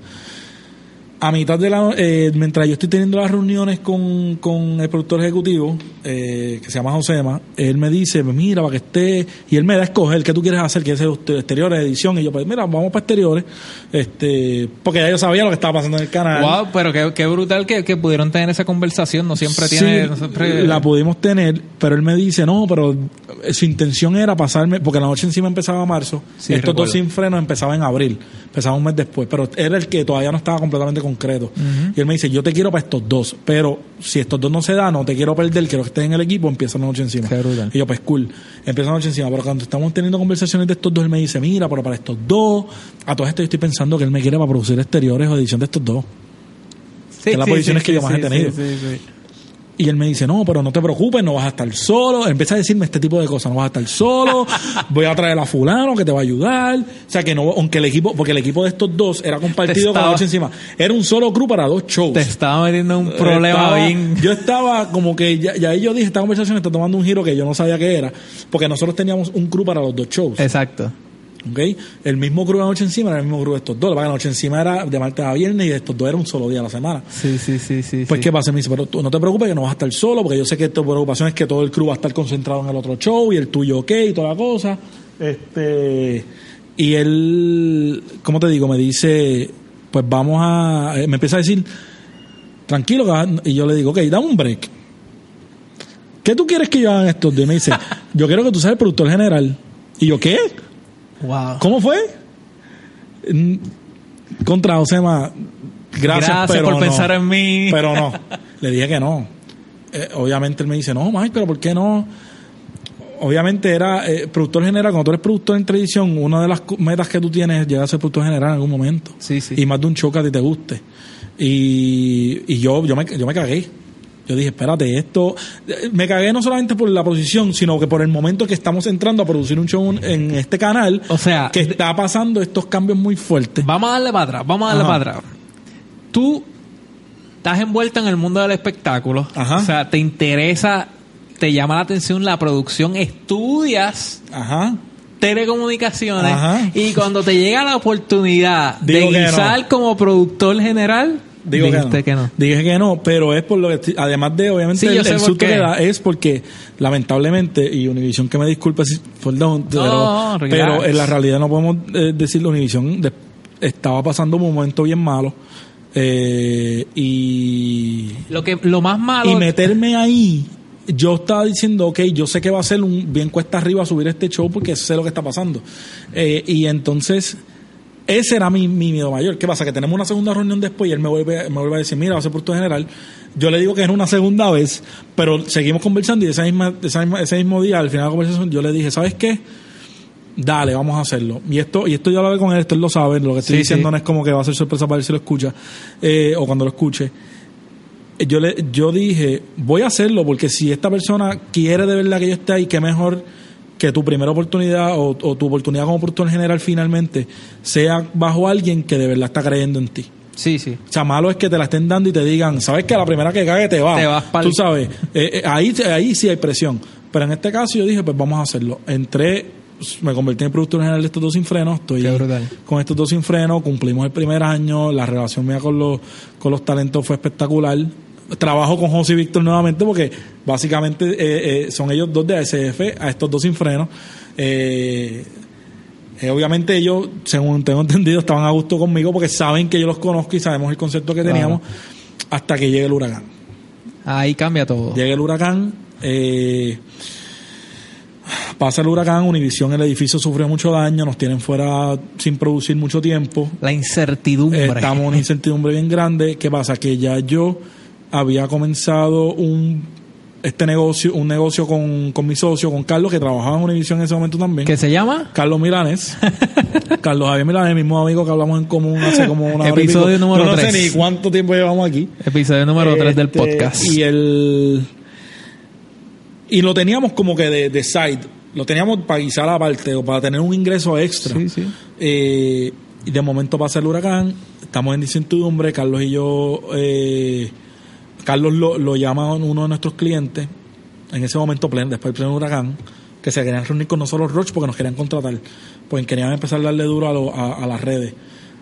A mitad de la eh, mientras yo estoy teniendo las reuniones con, con el productor ejecutivo, eh, que se llama Josema, él me dice, mira, para que esté, y él me da a escoger qué tú quieres hacer, quieres hacer exteriores, edición, y yo, pues mira, vamos para exteriores, este, porque ya yo sabía lo que estaba pasando en el canal. Wow, pero qué, qué brutal que, que pudieron tener esa conversación. No siempre tiene. No siempre- la pudimos tener, pero él me dice, no, pero eh, su intención era pasarme, porque la noche encima empezaba marzo, Sí, estos recuerdo. dos sin freno empezaban en abril, empezaba un mes después, pero era el que todavía no estaba completamente concreto. Y él me dice, yo te quiero para estos dos, pero si estos dos no se dan, no te quiero perder, quiero que estés en el equipo, empieza la noche encima. Y yo, pues cool, empieza la noche encima, pero cuando estamos teniendo conversaciones de estos dos, él me dice, mira, pero para estos dos, a todo esto yo estoy pensando que él me quiere para producir exteriores o edición de estos dos. Sí, que las sí, posiciones sí, que yo más he sí, tenido. Y él me dice, no, pero no te preocupes, no vas a estar solo. Empieza a decirme este tipo de cosas, no vas a estar solo, *laughs* voy a traer a fulano que te va a ayudar. O sea que no, aunque el equipo, porque el equipo de estos dos era compartido con la estaba- noche encima. Era un solo crew para dos shows. Te estaba metiendo en un problema Estaba- bien. Yo estaba como que, ya, ya ahí yo dije, esta conversación está tomando un giro que yo no sabía qué era, porque nosotros teníamos un crew para los dos shows. Exacto. ¿Ok? El mismo crew de la noche encima era el mismo crew de estos dos. La noche encima era de martes a viernes y de estos dos era un solo día a la semana. Sí, sí, sí, sí. Pues, sí. ¿qué pasa? Me dice, pero tú no te preocupes que no vas a estar solo, porque yo sé que tu preocupación es que todo el crew va a estar concentrado en el otro show y el tuyo ok y toda la cosa. Este, y él, ¿cómo te digo? Me dice, pues vamos a. eh, Me empieza a decir, tranquilo, y yo le digo, ok, dame un break. ¿Qué tú quieres que yo haga en estos días? Y me dice, *laughs* yo quiero que tú seas el productor general. Y yo, ¿qué? Wow. ¿Cómo fue? Contra Josema, gracias, Gracias pero por no. pensar en mí. Pero no. Le dije que no. Eh, obviamente él me dice, no, Mike, pero ¿por qué no? Obviamente era eh, productor general. Cuando tú eres productor en televisión, una de las metas que tú tienes es llegar a ser productor general en algún momento. Sí, sí. Y más de un show que a ti te guste. Y, y yo, yo, me, yo me cagué. Yo dije, espérate, esto... Me cagué no solamente por la posición, sino que por el momento que estamos entrando a producir un show en este canal. O sea, que está pasando estos cambios muy fuertes. Vamos a darle para atrás, vamos a darle Ajá. para atrás. Tú estás envuelto en el mundo del espectáculo. Ajá. O sea, te interesa, te llama la atención la producción, estudias Ajá. telecomunicaciones Ajá. y cuando te llega la oportunidad Digo de que no. guisar como productor general, Digo que no. que no. Dije que no, pero es por lo que, además de obviamente Sí, el, el susto qué. que da, es porque lamentablemente, y Univision que me disculpe si, perdón, pero, en la realidad no podemos eh, decirlo, Univision de- estaba pasando un momento bien malo eh, y, Lo que lo más malo y meterme ahí. Yo estaba diciendo, ok, yo sé que va a ser un bien cuesta arriba subir este show porque sé lo que está pasando. Eh, y entonces, ese era mi, mi miedo mayor. ¿Qué pasa? Que tenemos una segunda reunión después y él me vuelve, me vuelve a decir, mira, va a ser por tu general. Yo le digo que es una segunda vez, pero seguimos conversando y esa misma, esa misma- ese mismo día, al final de la conversación, yo le dije, ¿sabes qué? Dale, vamos a hacerlo. Y esto, y esto yo hablé con él, esto él lo sabe, lo que estoy Sí, diciendo sí. no es como que va a ser sorpresa para él si lo escucha, eh, o cuando lo escuche yo le yo dije voy a hacerlo porque si esta persona quiere de verdad que yo esté ahí qué mejor que tu primera oportunidad o, o tu oportunidad como productor general finalmente sea bajo alguien que de verdad está creyendo en ti Sí, sí. o sea, malo es que te la estén dando y te digan, sabes que a la primera que cague te va. Te vas Tú sabes, eh, eh, ahí, ahí sí hay presión. Pero en este caso yo dije, pues vamos a hacerlo. Entré, me convertí en productor general de estos dos sin frenos. Estoy con estos dos sin frenos, cumplimos el primer año, la relación mía con los, con los talentos fue espectacular. Trabajo con José y Víctor nuevamente porque básicamente eh, eh, son ellos dos de ASF, a estos dos sin frenos. Eh, obviamente ellos, según tengo *laughs* entendido, estaban a gusto conmigo porque saben que yo los conozco y sabemos el concepto que teníamos hasta que llegue el huracán. Ahí cambia todo. Llega el huracán, pasa el huracán, Univisión, el edificio sufrió mucho daño, nos tienen fuera sin producir mucho tiempo. La incertidumbre. Estamos en una incertidumbre bien grande. ¿Qué pasa? Que ya yo había comenzado un este negocio, un negocio con, con mi socio, con Carlos, que trabajaba en Univisión en ese momento también. ¿Qué se llama? Carlos Milanes. *laughs* Carlos Javier Milanes, el mismo amigo que hablamos en común hace como una hora y Episodio pico. número Yo no sé ni cuánto tiempo llevamos aquí. Episodio número 3 del Este, podcast. Y el. Y lo teníamos como que de, de side. Lo teníamos para guisar aparte o para tener un ingreso extra. Sí, sí. Eh, y de momento pasa el huracán. Estamos en incertidumbre. Carlos y yo. eh, Carlos lo, lo llama uno de nuestros clientes. En ese momento, pleno, después del pleno huracán. Que se querían reunir con nosotros, Roche, porque nos querían contratar. Pues querían empezar a darle duro a, lo- a, a las redes.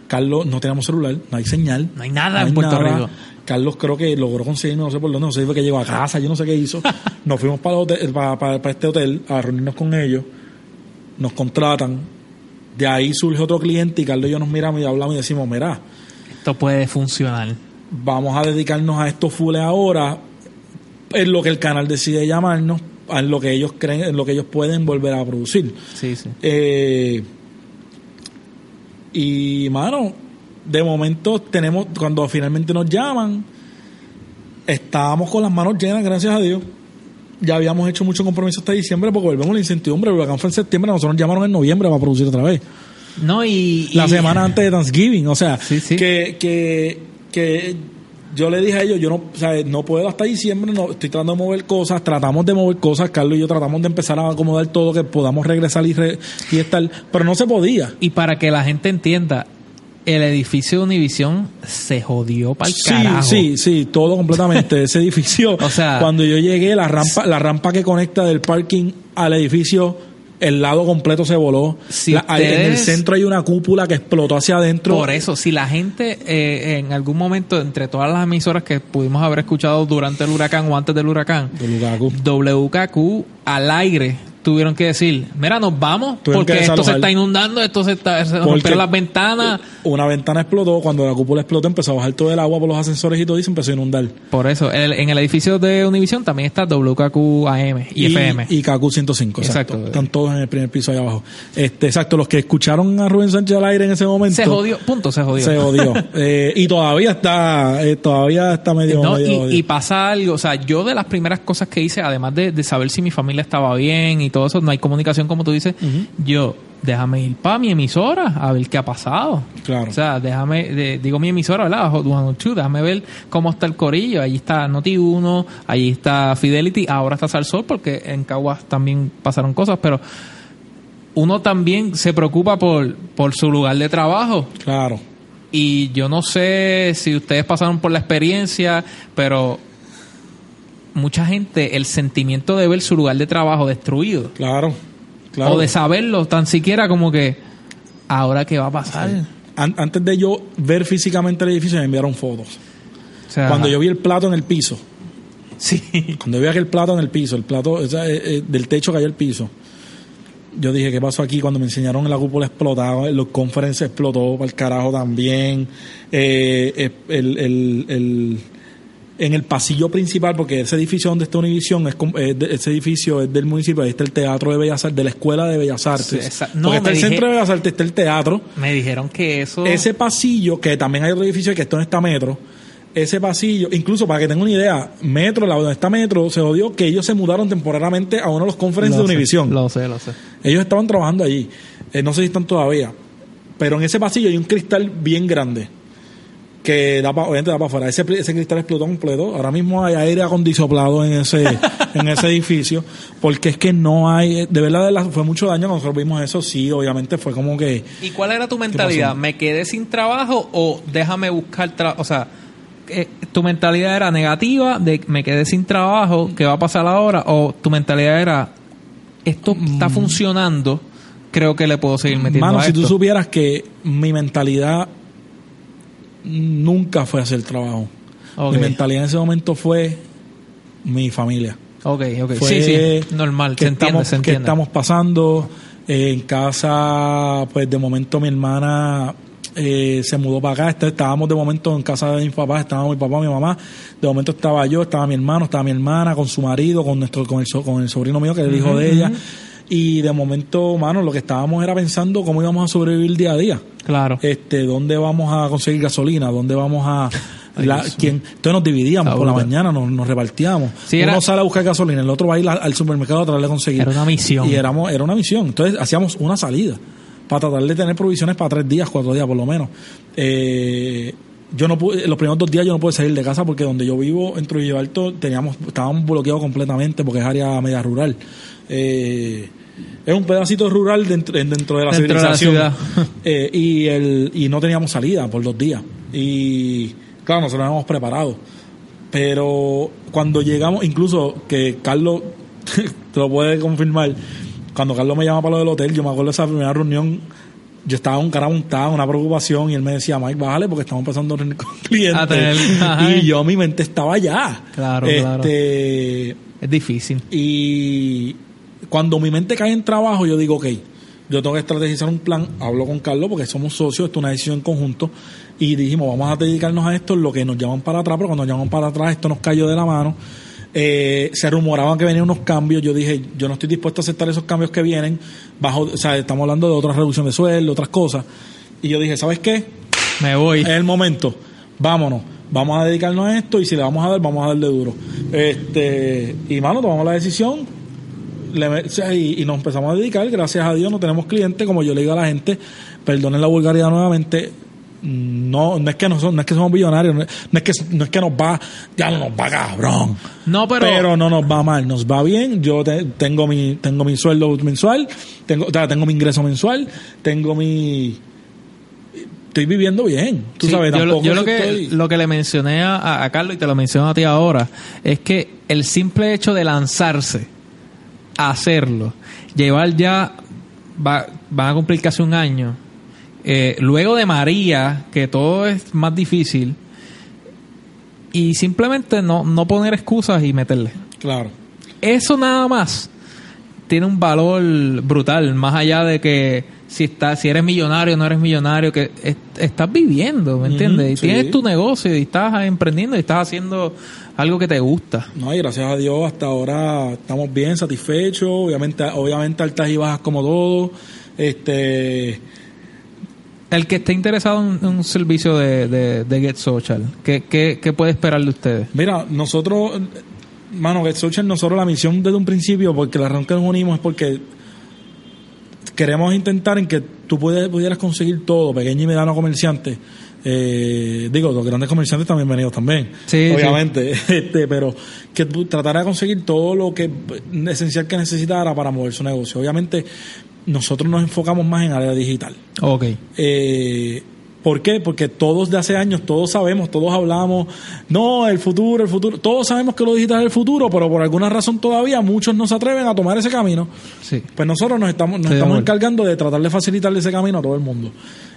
Carlos, no teníamos celular, no hay señal. No hay nada en Puerto Rico. Carlos creo que logró conseguir, no sé por dónde, no sé si fue que llegó a casa, yo no sé qué hizo. *laughs* Nos fuimos para, el hotel- para, para- para este hotel a reunirnos con ellos, nos contratan, de ahí surge otro cliente y Carlos y yo nos miramos y hablamos y decimos, mira, Esto puede funcionar. Vamos a dedicarnos a esto full ahora, en lo que el canal decide llamarnos, en lo que ellos creen, en lo que ellos pueden volver a producir. Sí, sí. Eh, y, mano, de momento tenemos, cuando finalmente nos llaman, estábamos con las manos llenas, gracias a Dios. Ya habíamos hecho mucho compromiso hasta diciembre porque volvemos a la incertidumbre. El huracán fue en septiembre, nosotros nos llamaron en noviembre para producir otra vez. No, y. La y- semana antes de Thanksgiving. O sea, Sí, sí. Que, que, que yo le dije a ellos, yo no, o sea, no puedo hasta diciembre, no, estoy tratando de mover cosas, tratamos de mover cosas, Carlos y yo tratamos de empezar a acomodar todo, que podamos regresar y, re- y estar, pero no se podía. Y para que la gente entienda, el edificio de Univisión se jodió para el Sí, carajo. sí, sí, todo completamente. Ese edificio, *laughs* O sea- cuando yo llegué, la rampa, la rampa que conecta del parking al edificio, el lado completo se voló. Si La- hay- en el centro hay una cúpula que explotó hacia adentro. Por eso, si la gente eh, en algún momento, entre todas las emisoras que pudimos haber escuchado durante el huracán o antes del huracán, De. WKQ al aire tuvieron que decir, mira, nos vamos Tuvieron porque que esto se está inundando, esto se está se rompieron las ventanas. Una ventana explotó, cuando la cúpula explotó empezó a bajar todo el agua por los ascensores y todo y se empezó a inundar. Por eso, el- en el edificio de Univision también está WKQ AM y, FM. Y KQ 105, exacto. Exacto. Están todos en el primer piso ahí abajo. Este, exacto, los que escucharon a Rubén Sánchez al aire en ese momento. se jodió, punto, se jodió. Se odió. *laughs* Eh, y todavía está, eh, todavía está medio, No, medio y, y pasa algo, o sea, yo de las primeras cosas que hice, además de, de saber si mi familia estaba bien y todo eso, no hay comunicación como tú dices, yo, déjame ir para mi emisora a ver qué ha pasado. Claro. O sea, déjame, de- digo mi emisora, ¿verdad? Hot 102, déjame ver cómo está el corillo. Allí está Noti1, allí está Fidelity, ahora está Salsol porque en Caguas también pasaron cosas, pero uno también se preocupa por, por su lugar de trabajo. Claro. Y yo no sé si ustedes pasaron por la experiencia, pero mucha gente, el sentimiento de ver su lugar de trabajo destruido, Claro. Claro. o de saberlo tan siquiera como que, ahora qué va a pasar. An- antes de yo ver físicamente el edificio me enviaron fotos. O sea, Cuando yo vi el plato en el piso, Sí. *laughs* cuando yo vi aquel plato en el piso, el plato o sea, eh, eh, del techo cayó al piso, yo dije, ¿qué pasó aquí? Cuando me enseñaron la cúpula explotaba, los conferencias explotó para el carajo también, eh, eh, el, el- el- en el pasillo principal, porque ese edificio donde está Univisión, es, de- ese edificio es del municipio, ahí está el Teatro de Bellas Artes, de la Escuela de Bellas Artes. Sí, esa- no, porque está el dije- Centro de Bellas Artes, está el teatro, Me dijeron que eso... ese pasillo, que también hay otro edificio que esto no está metro, ese pasillo, incluso para que tengan una idea, Metro, la donde está Metro, se odió que ellos se mudaron temporalmente a uno de los conferencias de Lo sé, Univisión. Lo sé, lo sé. Ellos estaban trabajando allí. Eh, no sé si están todavía. Pero en ese pasillo hay un cristal bien grande. Que da pa- obviamente da para afuera. Ese, ese cristal explotó completo. Ahora mismo hay aire acondicionado en ese, *laughs* en ese edificio. Porque es que no hay. De verdad, de la- fue mucho daño. Nosotros vimos eso. Sí, obviamente fue como que. ¿Y cuál era tu mentalidad? ¿Me quedé sin trabajo o déjame buscar trabajo? O sea, eh, ¿tu mentalidad era negativa de me quedé sin trabajo, qué va a pasar ahora? ¿O tu mentalidad era esto está funcionando, creo que le puedo seguir metiendo Mano, a si tú supieras que mi mentalidad nunca fue hacer trabajo. Mi mentalidad en ese momento fue mi familia. Ok, ok. Fue sí, sí, normal, ¿qué se entiende, estamos, se entiende. estamos pasando? Eh, en casa, pues de momento mi hermana eh, se mudó para acá. Estábamos de momento en casa de mis papás, estábamos mi papá, mi mamá. De momento estaba yo, estaba mi hermano, estaba mi hermana con su marido, con nuestro, con el, so- con el sobrino mío que es el hijo de ella. Y de momento, mano, lo que estábamos era pensando cómo íbamos a sobrevivir día a día. Claro. Este, dónde vamos a conseguir gasolina, dónde vamos a la- quién, entonces nos dividíamos por la mañana, nos, nos repartíamos. Sí, Uno era- sale a buscar gasolina, el otro va a ir al supermercado a tratar de conseguir. Era una misión. Y éramos, era una misión. Entonces hacíamos una salida para tratar de tener provisiones para tres días, cuatro días por lo menos. Eh, yo no pude, los primeros dos días yo no pude salir de casa porque donde yo vivo, en Trujillo Alto, teníamos, estábamos bloqueados completamente porque es área media rural. Eh, es un pedacito rural dentro, dentro de la Dentro de la civilización. *laughs* Eh, y, el, y no teníamos salida por dos días. Y claro, nosotros nos habíamos preparado. Pero cuando llegamos, incluso que Carlos *laughs* te lo puede confirmar, cuando Carlos me llama para lo del hotel, yo me acuerdo de esa primera reunión, yo estaba un cara montado, una preocupación, y él me decía, Mike, bájale porque estamos empezando a reunir con *laughs* clientes. Y yo, mi mente estaba allá. Claro, claro. este, Es difícil. y cuando mi mente cae en trabajo, yo digo, ok, yo tengo que estrategizar un plan. Hablo con Carlos porque somos socios, esto es una decisión en conjunto. Y dijimos, vamos a dedicarnos a esto, lo que nos llaman para atrás, pero cuando nos llaman para atrás, esto nos cayó de la mano. Eh, se rumoraban que venían unos cambios. Yo dije, yo no estoy dispuesto a aceptar esos cambios que vienen. Bajo, o sea, estamos hablando de otra reducción de sueldo, otras cosas. Y yo dije, ¿sabes qué? Me voy. Es el momento. Vámonos. Vamos a dedicarnos a esto y si le vamos a dar, vamos a darle duro. Este, y mano, tomamos la decisión le y, y nos empezamos a dedicar. Gracias a Dios no tenemos clientes. Como yo le digo a la gente, perdonen la vulgaridad nuevamente. No, no es que no, son- no es que somos billonarios, no es, no es que no es que nos va, ya no nos va cabrón. No, pero, Pero no nos va mal, nos va bien. Yo te- tengo mi tengo mi sueldo mensual, tengo o sea, tengo mi ingreso mensual, tengo mi estoy viviendo bien. Tú Sí, sabes, yo, lo- tampoco yo lo es que estoy- lo que le mencioné a, a Carlos y te lo menciono a ti ahora es que el simple hecho de lanzarse hacerlo, llevar ya va, van a cumplir casi un año. eh, luego de María, que todo es más difícil, y simplemente no, no poner excusas y meterle. Claro. Eso nada más tiene un valor brutal, más allá de que si estás, si eres millonario o no eres millonario, que es- estás viviendo, ¿me entiendes? Y sí. tienes tu negocio y estás emprendiendo y estás haciendo algo que te gusta. No, y gracias a Dios hasta ahora estamos bien satisfechos, obviamente, obviamente altas y bajas como todo. Este El que esté interesado en en un servicio de, de, de Get Social, ¿qué, qué, qué puede esperar de ustedes? Mira, nosotros, mano, Get Social, nosotros la misión desde un principio, porque la razón que nos unimos es porque queremos intentar en que tú puedes- pudieras conseguir todo, pequeño y mediano comerciante. Eh, digo, los grandes comerciantes también bienvenidos también, Sí, obviamente, *laughs* este, pero que tratara de conseguir todo lo que esencial que necesitara para mover su negocio. Obviamente, nosotros nos enfocamos más en área digital. Ok. Eh, ¿Por qué? Porque todos de hace años, todos sabemos, todos hablamos, no, el futuro, el futuro, todos sabemos que lo digital es el futuro, pero por alguna razón todavía muchos no se atreven a tomar ese camino. Sí. Pues nosotros nos estamos, nos estamos encargando de tratar de facilitarle ese camino a todo el mundo.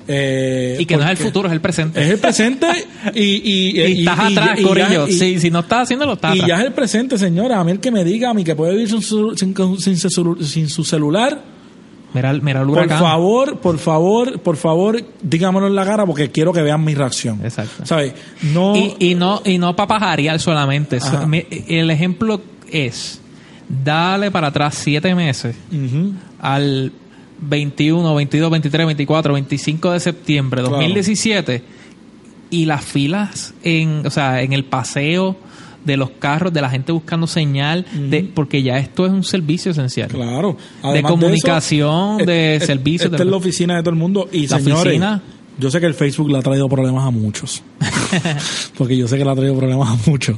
Eh, Y que no es el futuro, es el presente. Es el presente y, y, *laughs* y, estás y- atrás, y- y Corillo. y- Sí, si no estás haciéndolo, estás y atrás. ya es el presente, señora. A mí el que me diga, a mí que puede vivir sin su, sin, sin su- sin su celular, Mira, mira el por huracán. favor, por favor, por favor, dígamelo en la cara porque quiero que vean mi reacción. Exacto. ¿Sabes? No. Y, y no y no para pajarear solamente. Ajá. El ejemplo es, dale para atrás siete meses al 21, 22, 23, 24, 25 de septiembre de Claro. 2017 y las filas en, o sea, en el paseo de los carros, de la gente buscando señal, de, porque ya esto es un servicio esencial. Claro. De comunicación, de es- es- servicios, Esta de- es la oficina de todo el mundo. Y La señores, oficina. yo sé que el Facebook le ha traído problemas a muchos. *laughs* porque yo sé que le ha traído problemas a muchos.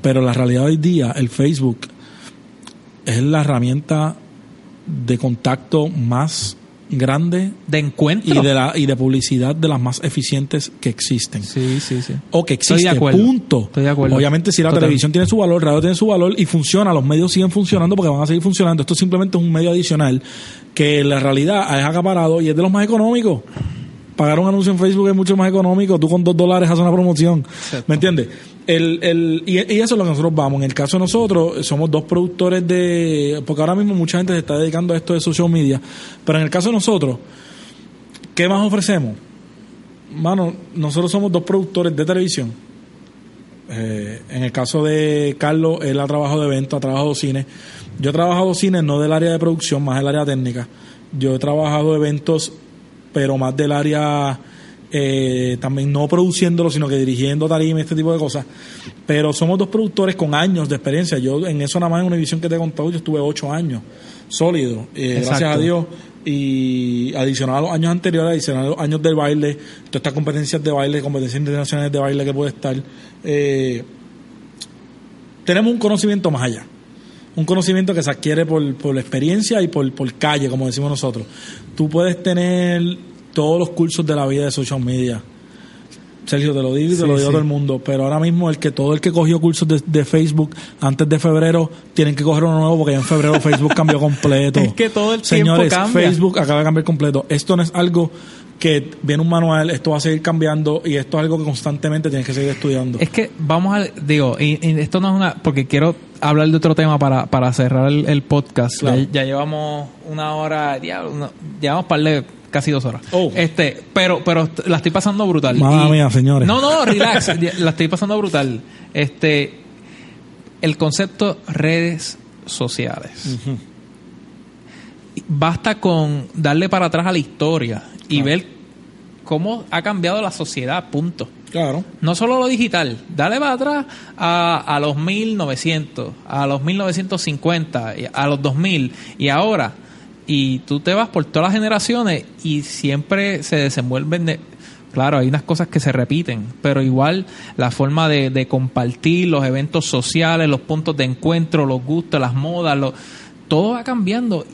Pero la realidad hoy día, el Facebook es la herramienta de contacto más grande De encuentro. y de la y de publicidad de las más eficientes que existen. Sí, sí, sí. o que Estoy de existe, acuerdo. punto. Estoy de acuerdo. Obviamente si la Total. televisión tiene su valor, radio tiene su valor y funciona, los medios siguen funcionando porque van a seguir funcionando. Esto simplemente es un medio adicional que la realidad es acaparado y es de los más económicos. pagar un anuncio en Facebook es mucho más económico. Tú con dos dólares haces una promoción. ¿Me entiendes? El, el, y, y eso es lo que nosotros vamos. En el caso de nosotros, somos dos productores de. Porque ahora mismo mucha gente se está dedicando a esto de social media. Pero en el caso de nosotros, ¿qué más ofrecemos? Mano, nosotros somos dos productores de televisión. Eh, en el caso de Carlos, él ha trabajado de eventos, ha trabajado cine. Yo he trabajado cine no del área de producción, más del área técnica. Yo he trabajado eventos, pero más del área eh, también no produciéndolo, sino que dirigiendo tarima y este tipo de cosas. Pero somos dos productores con años de experiencia. Yo en eso nada más en una edición que te he contado, yo estuve ocho años sólido, eh, gracias a Dios. Y adicional a los años anteriores, adicional a los años del baile, todas estas competencias de baile, competencias internacionales de baile que puede estar. eh, tenemos un conocimiento más allá. Un conocimiento que se adquiere por, por experiencia y por, por calle, como decimos nosotros. Tú puedes tener todos los cursos de la vida de social media. Sergio, te lo digo y te Sí, lo digo a todo el mundo, pero ahora mismo el que todo el que cogió cursos de, de Facebook antes de febrero tienen que coger uno nuevo porque ya en febrero Facebook *laughs* cambió completo. Es que todo el tiempo Señores, cambia. Facebook acaba de cambiar completo. Esto no es algo que viene un manual, esto va a seguir cambiando y esto es algo que constantemente tienes que seguir estudiando. Es que vamos a, digo, y, y esto no es una, porque quiero hablar de otro tema para, para cerrar el, el podcast. Claro. Ya, ya llevamos una hora, ya, una- llevamos par de casi dos horas. Oh. Este, pero, pero la estoy pasando brutal. Mamma Y- mía, señores. No, no, *laughs* relax, la estoy pasando brutal. Este, el concepto redes sociales. Basta con darle para atrás a la historia y ver cómo ha cambiado la sociedad, punto. Claro. No solo lo digital, dale para atrás a, a los 1900, a los 1950, y a los 2000 y ahora. Y tú te vas por todas las generaciones y siempre se desenvuelven de... Claro, hay unas cosas que se repiten, pero igual la forma de, de compartir los eventos sociales, los puntos de encuentro, los gustos, las modas, lo- todo va cambiando.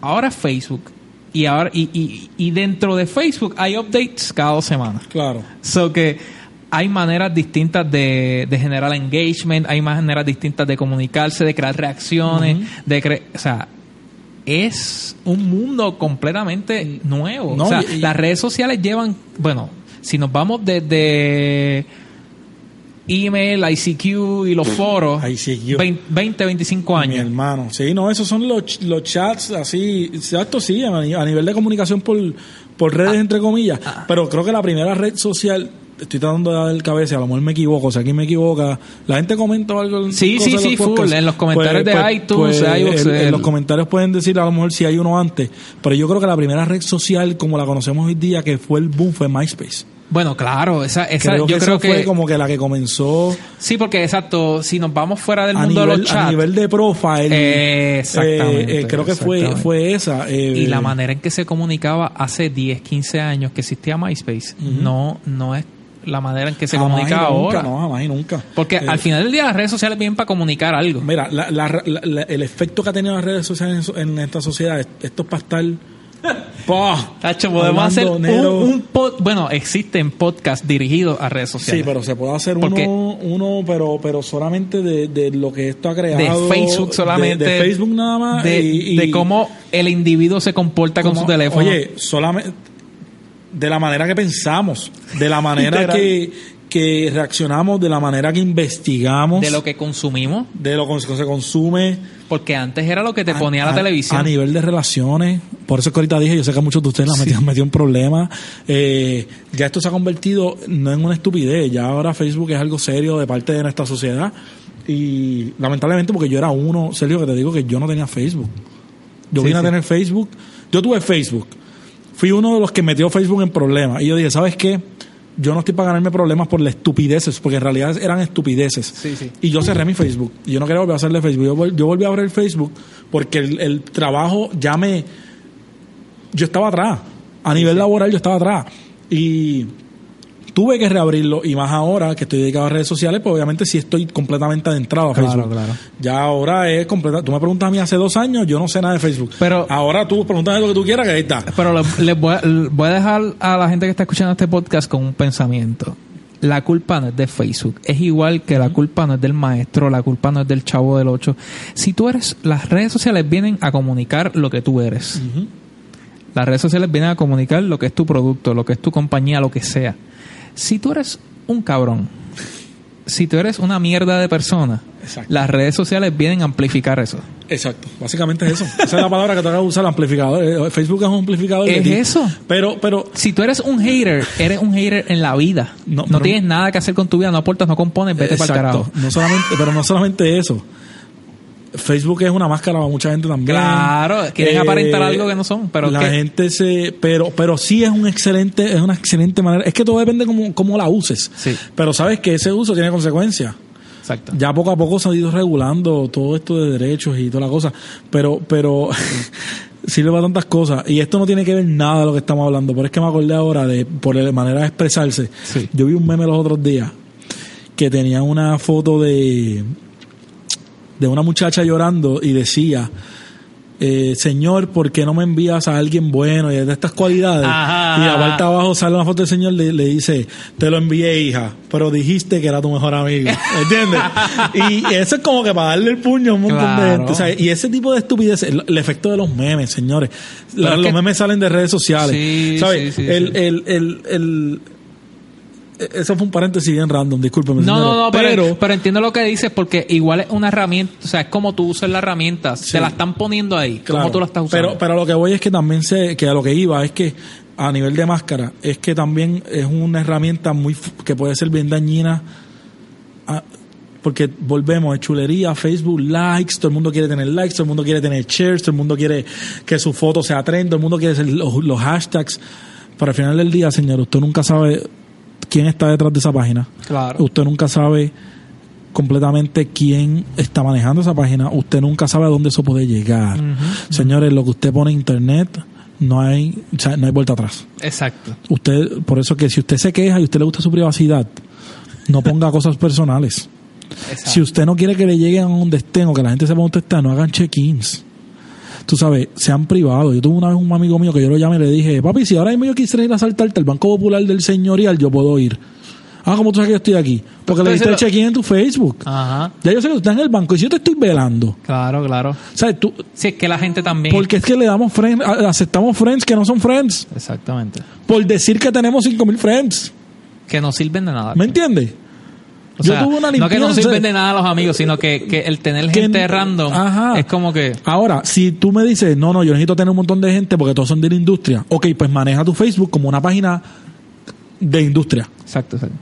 Ahora es Facebook. Y, ahora, y, y, y dentro de Facebook hay updates cada dos semanas. Claro. So que hay maneras distintas de, de generar engagement, hay maneras distintas de comunicarse, de crear reacciones, de cre o sea, es un mundo completamente nuevo. No, o sea, y- las redes sociales llevan, bueno, si nos vamos desde email, ICQ y los foros, ICQ. 20, 20, 25 Mi años. hermano, sí, no, esos son los, los chats así, exacto, sí, a, ni- a nivel de comunicación por, por redes, Ah. entre comillas, pero creo que la primera red social, estoy tratando de dar el cabeza, a lo mejor me equivoco, o sea, aquí me equivoca, la gente comenta algo. en- Sí, sí, en sí, los podcasts. full, en los comentarios de iTunes, de iVoox, en, en los comentarios pueden decir a lo mejor si hay uno antes, pero yo creo que la primera red social como la conocemos hoy día, que fue el boom, fue MySpace. Bueno, claro, esa, esa creo yo que creo esa que fue como que la que comenzó sí, porque exacto, si nos vamos fuera del a mundo de nivel, los a chats, nivel de profile. Eh, exactamente, eh, eh, creo que fue, exactamente. fue esa. eh, y la manera en que se comunicaba hace 10, 15 años que existía MySpace, no no es la manera en que se jamás comunica nunca, ahora. No, jamás y nunca. Porque Eh, al final del día las redes sociales vienen para comunicar algo. Mira, la- la- la- la- el efecto que ha tenido las redes sociales en, en esta sociedad, es- esto es para estar. *laughs* Tacho, podemos hacer un, un pod- bueno, existen podcasts dirigidos a redes sociales. Sí, pero se puede hacer Porque- uno, uno pero, pero solamente de, de lo que esto ha creado. de Facebook solamente. De, de Facebook nada más. De, y- y- de cómo el individuo se comporta con su teléfono. Oye, solamente de la manera que pensamos, de la manera que, que reaccionamos, de la manera que investigamos, de lo que consumimos. de lo que se consume. Porque antes era lo que te a- ponía la a- televisión. A nivel de relaciones, por eso es que ahorita dije, yo sé que a muchos de ustedes la metieron, metió en problemas. Eh, ya esto se ha convertido no en una estupidez, ya ahora Facebook es algo serio de parte de nuestra sociedad. Y lamentablemente, porque yo era uno, serio que te digo que yo no tenía Facebook. Yo Sí, vine a sí. tener Facebook, yo tuve Facebook. Fui uno de los que metió Facebook en problemas. Y yo dije, ¿sabes qué? Yo no estoy para ganarme problemas por las estupideces, porque en realidad eran estupideces. Sí, sí. Y yo cerré mi Facebook. Y yo no quería volver a hacerle Facebook. Yo, vol- yo volví a abrir Facebook porque el, el trabajo ya me... Yo estaba atrás. A nivel laboral yo estaba atrás. Y tuve que reabrirlo. Y más ahora que estoy dedicado a redes sociales, pues obviamente sí estoy completamente adentrado a Claro, Facebook. claro. Ya ahora es completa. Tú me preguntas a mí hace dos años, yo no sé nada de Facebook. Pero- ahora tú preguntas lo que tú quieras, que ahí está. Pero le- les voy, a, voy a dejar a la gente que está escuchando este podcast con un pensamiento. La culpa no es de Facebook. Es igual que la culpa no es del maestro, la culpa no es del chavo del 8. Si tú eres, las redes sociales vienen a comunicar lo que tú eres. Las redes sociales vienen a comunicar lo que es tu producto, lo que es tu compañía, lo que sea. Si tú eres un cabrón, si tú eres una mierda de persona, Exacto. las redes sociales vienen a amplificar eso. Exacto, básicamente es eso. Esa es la palabra que te acabo de usar, amplificador. Eh, Facebook es un amplificador. de ¿Es eso? Pero, pero, Si tú eres un hater, eres un hater en la vida. No, No, pero- tienes nada que hacer con tu vida, no aportas, no compones, vete para el exacto. carajo. No solamente, pero no solamente eso. Facebook es una máscara para mucha gente también. Claro, quieren Eh, aparentar algo que no son, pero la ¿qué? gente se, pero, pero sí es un excelente, es una excelente manera. Es que todo depende cómo, cómo la uses. Sí. Pero sabes que ese uso tiene consecuencias. Exacto. Ya poco a poco se ha ido regulando todo esto de derechos y toda la cosa, pero, pero *laughs* sirve para tantas cosas. Y esto no tiene que ver nada de lo que estamos hablando, pero es que me acordé ahora de, por la manera de expresarse. Sí. Yo vi un meme los otros días que tenía una foto de, de una muchacha llorando y decía, eh, Señor, ¿por qué no me envías a alguien bueno y de estas cualidades? Ajá. Y la parte de abajo sale una foto del Señor, le, le dice, te lo envié, hija, pero dijiste que era tu mejor amigo. *laughs* ¿Entiendes? y eso es como que para darle el puño a un montón de gente. O sea, y ese tipo de estupidez, el, el efecto de los memes, señores. La- los que- memes salen de redes sociales. Sí, ¿Sabes? sí, sí. El, el, el- eso fue un paréntesis bien random, discúlpeme. No, no, no, pero, pero, pero entiendo lo que dices porque igual es una herramienta, o sea, es como tú usas la herramienta, Sí. te la están poniendo ahí, Claro. como tú la estás usando. Pero, pero lo que voy es que también sé que a lo que iba es que a nivel de máscara es que también es una herramienta muy que puede ser bien dañina a- porque volvemos es chulería Facebook likes todo el mundo quiere tener likes todo el mundo quiere tener shares todo el mundo quiere que su foto sea trend todo el mundo quiere ser los, los hashtags pero al final del día señor usted nunca sabe quién está detrás de esa página Claro. usted nunca sabe completamente quién está manejando esa página. Usted nunca sabe a dónde eso puede llegar. Señores, lo que usted pone en internet, no hay, o sea, no hay vuelta atrás. Exacto. Usted, por eso que si usted se queja y usted le gusta su privacidad, no ponga cosas personales. exacto. Si usted no quiere que le lleguen a donde estén o que la gente sepa dónde está, no hagan check-ins. Tú sabes, sean privados. Yo tuve una vez un amigo mío que yo lo llamé y le dije, papi, si ahora mismo yo quisiera ir a saltarte al Banco Popular del Señorial, yo puedo ir. Ah, ¿cómo tú sabes que yo estoy aquí? Porque le diste el check-in en tu Facebook. Ajá. Ya yo sé que tú estás en el banco y si yo te estoy velando, Claro, claro. ¿sabes? Tú, Si es que la gente también. porque es que le damos friends, aceptamos friends que no son friends, Exactamente. por decir que tenemos 5000 friends. Que no sirven de nada. ¿Me entiendes? O yo sea, tuve una no que no limpieza- sirven de nada los amigos, sino que, que el tener Que- gente random Ajá. es como que. Ahora, si tú me dices, no, no, yo necesito tener un montón de gente porque todos son de la industria, ok, pues maneja tu Facebook como una página de industria. Exacto, exacto.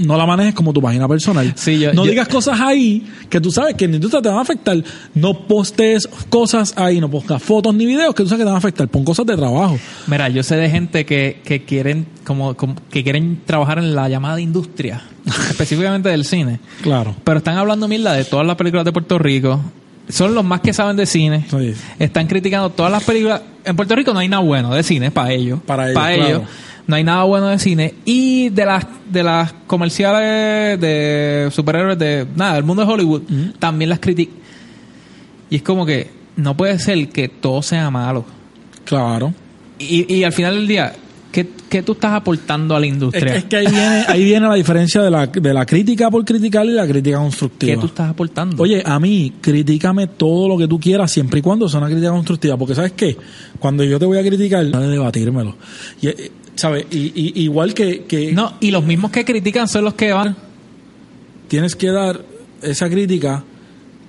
No la manejes como tu página personal. Sí, yo- no yo- digas cosas ahí que tú sabes que en la industria te van a afectar. No postes cosas ahí, no pongas fotos ni videos que tú sabes que te van a afectar. Pon cosas de trabajo. Mira, yo sé de gente que, que quieren como, como- que quieren trabajar en la llamada industria, *laughs* específicamente del cine, Claro. pero están hablando mierda de todas las películas de Puerto Rico. Son los más que saben de cine. Sí. Están criticando todas las películas. En Puerto Rico no hay nada bueno de cine para ellos. Para ellos, claro. No hay nada bueno de cine. Y de las de las comerciales de superhéroes de nada, del mundo de Hollywood, también las critican. Y es como que no puede ser que todo sea malo. Claro. Y, y al final del día, ¿qué, qué tú estás aportando a la industria? es que ahí viene, ahí viene la diferencia de la, de la crítica por criticar y la crítica ¿Qué constructiva. tú estás aportando? Oye, a mí, critícame todo lo que tú quieras, siempre y cuando sea una crítica constructiva. Porque, ¿sabes qué? Cuando yo te voy a criticar, no de debatírmelo. Y, eh, ¿Sabes? Y, y- igual que, que no, y los mismos que critican son los que van. tienes que dar esa crítica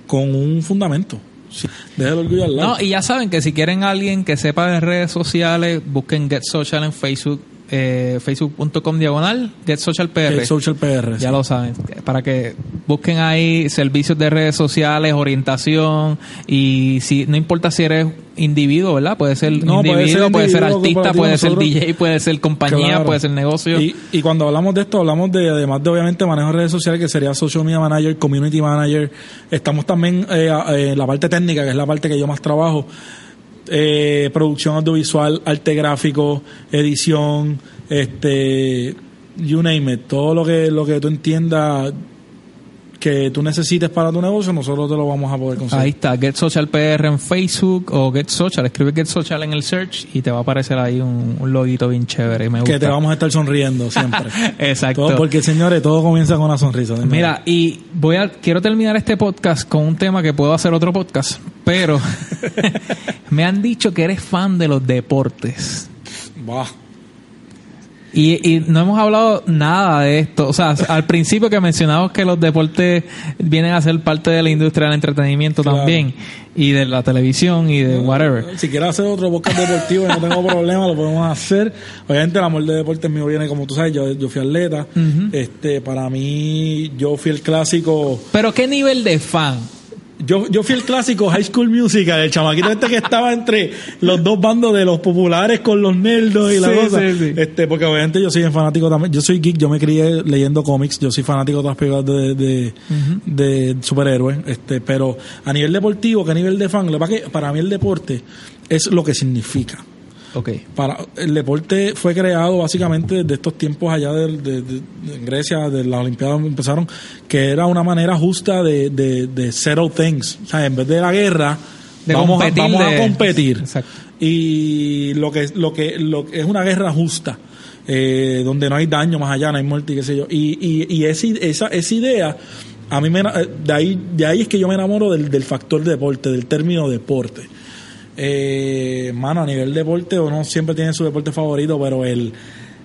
con un fundamento. Sí. Deja el orgullo al lado. No, y ya saben que si quieren a alguien que sepa de redes sociales, busquen Get Social en Facebook, eh, facebook.com diagonal, Get Social PR. Que Social PR. Ya sí. lo saben, para que busquen ahí servicios de redes sociales, orientación y si no importa si eres individuo, ¿verdad? Puede ser No, puede individuo, puede ser, artista, puede ser DJ, puede ser compañía, Claro. puede ser negocio. Y, y cuando hablamos de esto, hablamos de, además de obviamente manejo de redes sociales, que sería social media manager, community manager. Estamos también eh, a- eh, en la parte técnica, que es la parte que yo más trabajo. Eh, producción audiovisual, arte gráfico, edición, este, you name it, todo lo que, lo que tú entiendas que tú necesites para tu negocio, nosotros te lo vamos a poder conseguir. Ahí está, Get Social PR en Facebook o Get Social. Escribe Get Social en el search y te va a aparecer ahí un, un loguito bien chévere. Me gusta. que te vamos a estar sonriendo siempre. *laughs* Exacto. Todo porque, señores, todo comienza con una sonrisa. Mira, y voy a quiero terminar este podcast con un tema que puedo hacer otro podcast, pero *laughs* *laughs* me han dicho que eres fan de los deportes. Bah. Y, y no hemos hablado nada de esto. O sea, al principio que mencionamos que los deportes vienen a ser parte de la industria del entretenimiento Claro. también. Y de la televisión y de whatever. Si quieres hacer otro podcast deportivo, no tengo problema, lo podemos hacer. Obviamente el amor de deportes mío viene, como tú sabes, yo, yo fui atleta. este Para mí, yo fui el clásico... Pero ¿qué nivel de fan? Yo, yo fui el clásico High School Musical, el chamaquito este que estaba entre los dos bandos de los populares con los nerdos y la Sí, cosa. sí, sí. Este, porque obviamente yo soy fanático también. Yo soy geek, yo me crié leyendo cómics, yo soy fanático de las películas de, de, de superhéroes. Este, pero a nivel deportivo, que a nivel de fan, lo que para mí el deporte es lo que significa. Ok. Para, el deporte fue creado básicamente desde estos tiempos allá de, de- de- de- en Grecia, de las Olimpiadas empezaron, que era una manera justa de, de, settle things. O sea, en vez de la guerra, vamos, a, vamos a competir. Exacto. Y lo que, lo que, lo que es una guerra justa, eh, donde no hay daño más allá, no hay muerte y qué sé yo. Y, y, y ese- esa, esa idea, a mí me, eh, de ahí, de ahí es que yo me enamoro del, del factor deporte, del término deporte. Eh, mano, a nivel deporte, uno siempre tiene su deporte favorito, pero el,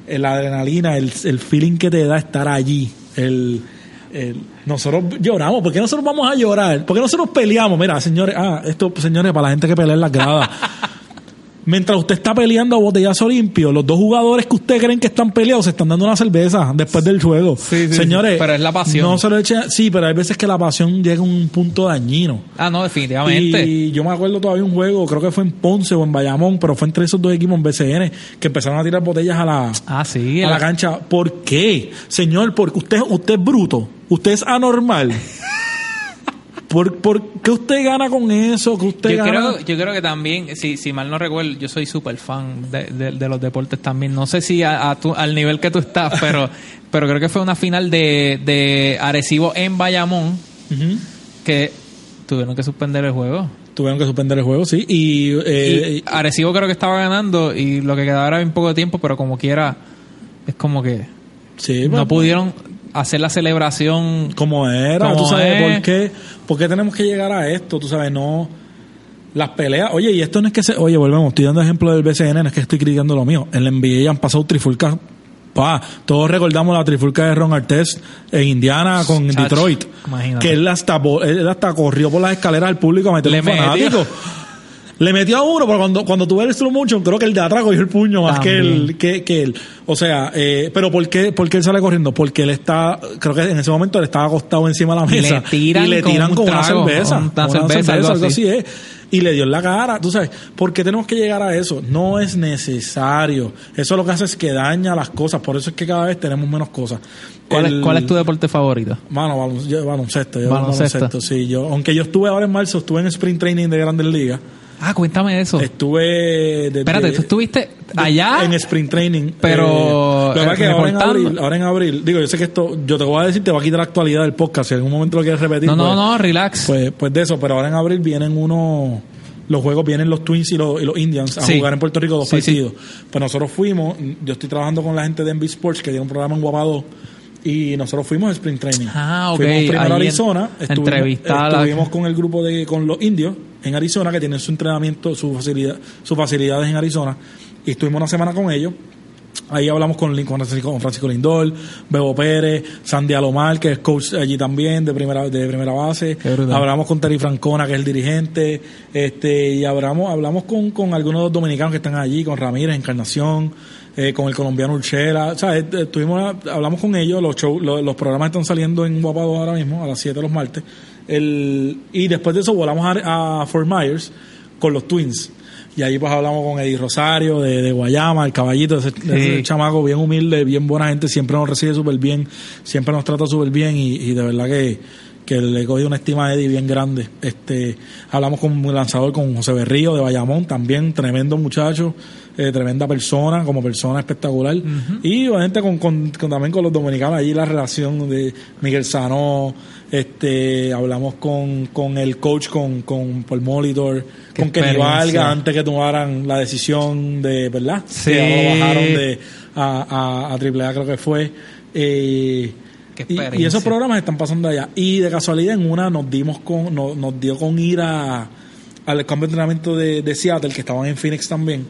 el adrenalina, el, el feeling que te da estar allí, el, el- nosotros lloramos, ¿por qué nosotros vamos a llorar? ¿Por qué nosotros peleamos? Mira, señores, ah, esto, señores, para la gente que pelea en las gradas. *laughs* Mientras usted está peleando a botellazo limpio, los dos jugadores que usted creen que están peleados se están dando una cerveza después del juego. Sí, sí, Señores, sí. Pero es la pasión. No se lo echen, sí, pero hay veces que la pasión llega a un punto dañino. Ah, no, definitivamente. Y yo me acuerdo todavía un juego, creo que fue en Ponce o en Bayamón, pero fue entre esos dos equipos en BCN, que empezaron a tirar botellas a la, Ah, sí. a la la- cancha. ¿Por qué? Señor, porque usted, usted es bruto, usted es anormal. *laughs* ¿Por, por qué usted gana con eso? ¿Qué usted yo gana? creo, yo creo que también, si, si mal no recuerdo, yo soy súper fan de, de- de los deportes también. No sé si a, a tu- al nivel que tú estás, *laughs* pero, pero creo que fue una final de, de Arecibo en Bayamón que tuvieron que suspender el juego. Tuvieron que suspender el juego, sí. Y, eh, y Arecibo creo que estaba ganando y lo que quedaba era bien poco de tiempo, pero como quiera, es como que sí, no pues, pudieron hacer la celebración. como era, Como tú sabes es. por qué, por qué tenemos que llegar a esto, tú sabes, no las peleas, oye, y esto no es que se, oye, volvemos, estoy dando ejemplo del BCN, no es que estoy criticando lo mío, en la NBA ya han pasado trifulcas, pa, todos recordamos la trifulca de Ron Artest en Indiana con Detroit, imagínate. que él hasta, él hasta corrió por las escaleras al público a meterle fanático. *laughs* Le metió a uno, pero cuando, cuando tú ves el slow motion, creo que el de atrás cogió el puño más que él, que, que él. O sea, eh, pero ¿por qué, ¿por qué él sale corriendo? Porque él está, creo que en ese momento él estaba acostado encima de la Le mesa. tiran y le con tiran un con, una trago, cerveza. con una cerveza, algo algo así. así es. Y le dio en la cara, tú sabes, ¿por qué tenemos que llegar a eso? No es necesario. Eso lo que hace es que daña las cosas, por eso es que cada vez tenemos menos cosas. ¿Cuál, El- es, ¿Cuál es tu deporte favorito? Mano, yo- baloncesto, yo Baloncesto. sí. Yo, aunque yo estuve ahora en marzo, estuve en sprint training de Grandes Ligas. Ah, cuéntame eso. Estuve desde- Espérate, tú estuviste allá. en sprint training. Pero, Eh, lo pasa es que eh, ahora en, abril, ahora en abril, digo, yo sé que esto, yo te voy a decir, te va a quitar la actualidad del podcast. Si en algún momento lo quieres repetir. no, no, pues- no, relax. Pues, pues de eso, pero ahora en abril vienen unos. Los juegos vienen los Twins y los, y los Indians a Sí. jugar en Puerto Rico dos Sí, sí. partidos. Pues nosotros fuimos, yo estoy trabajando con la gente de Envy Sports, que tiene un programa en Guapado, y nosotros fuimos a Sprint Training. Ah, ok. Fuimos primero a Ahí en- Arizona, estuvimos, con el grupo de con los indios en Arizona, que tienen su entrenamiento, su facilidad, sus facilidades en Arizona, y estuvimos una semana con ellos. Ahí hablamos con, Lin- con Francisco, Lindor, Bebo Pérez, Sandy Alomar, que es coach allí también de primera, de primera base. Hablamos con Terry Francona, que es el dirigente, este, y hablamos, hablamos con, con algunos de los dominicanos que están allí, con Ramírez, Encarnación, eh, con el colombiano Urchela. O sea, eh, estuvimos, hablamos con ellos, los, show- los, los programas están saliendo en Guapado ahora mismo, a las 7 de los martes. El, y después de eso volamos a, a Fort Myers con los Twins. Y ahí pues hablamos con Eddie Rosario de, de Guayama, el caballito, ese, ese chamaco bien humilde, bien buena gente, siempre nos recibe súper bien, siempre nos trata súper bien y, y de verdad que, que le cogí una estima a Eddie bien grande. Este, hablamos con un lanzador, con José Berrío de Bayamón, también tremendo muchacho, eh, tremenda persona, como persona espectacular. Y obviamente con, con, con- también con los dominicanos, allí la relación de Miguel Sanó, este, hablamos con, con el coach, con, con Paul Molitor, Qué con Kenny. Valga, antes que tomaran la decisión de, ¿verdad? Sí. Que lo bajaron de a, a, a AAA, creo que fue. Eh, y, y esos programas están pasando allá. Y de casualidad en una nos dimos con, nos, nos dio con ir a, al campo de entrenamiento de, de Seattle, que estaban en Phoenix también,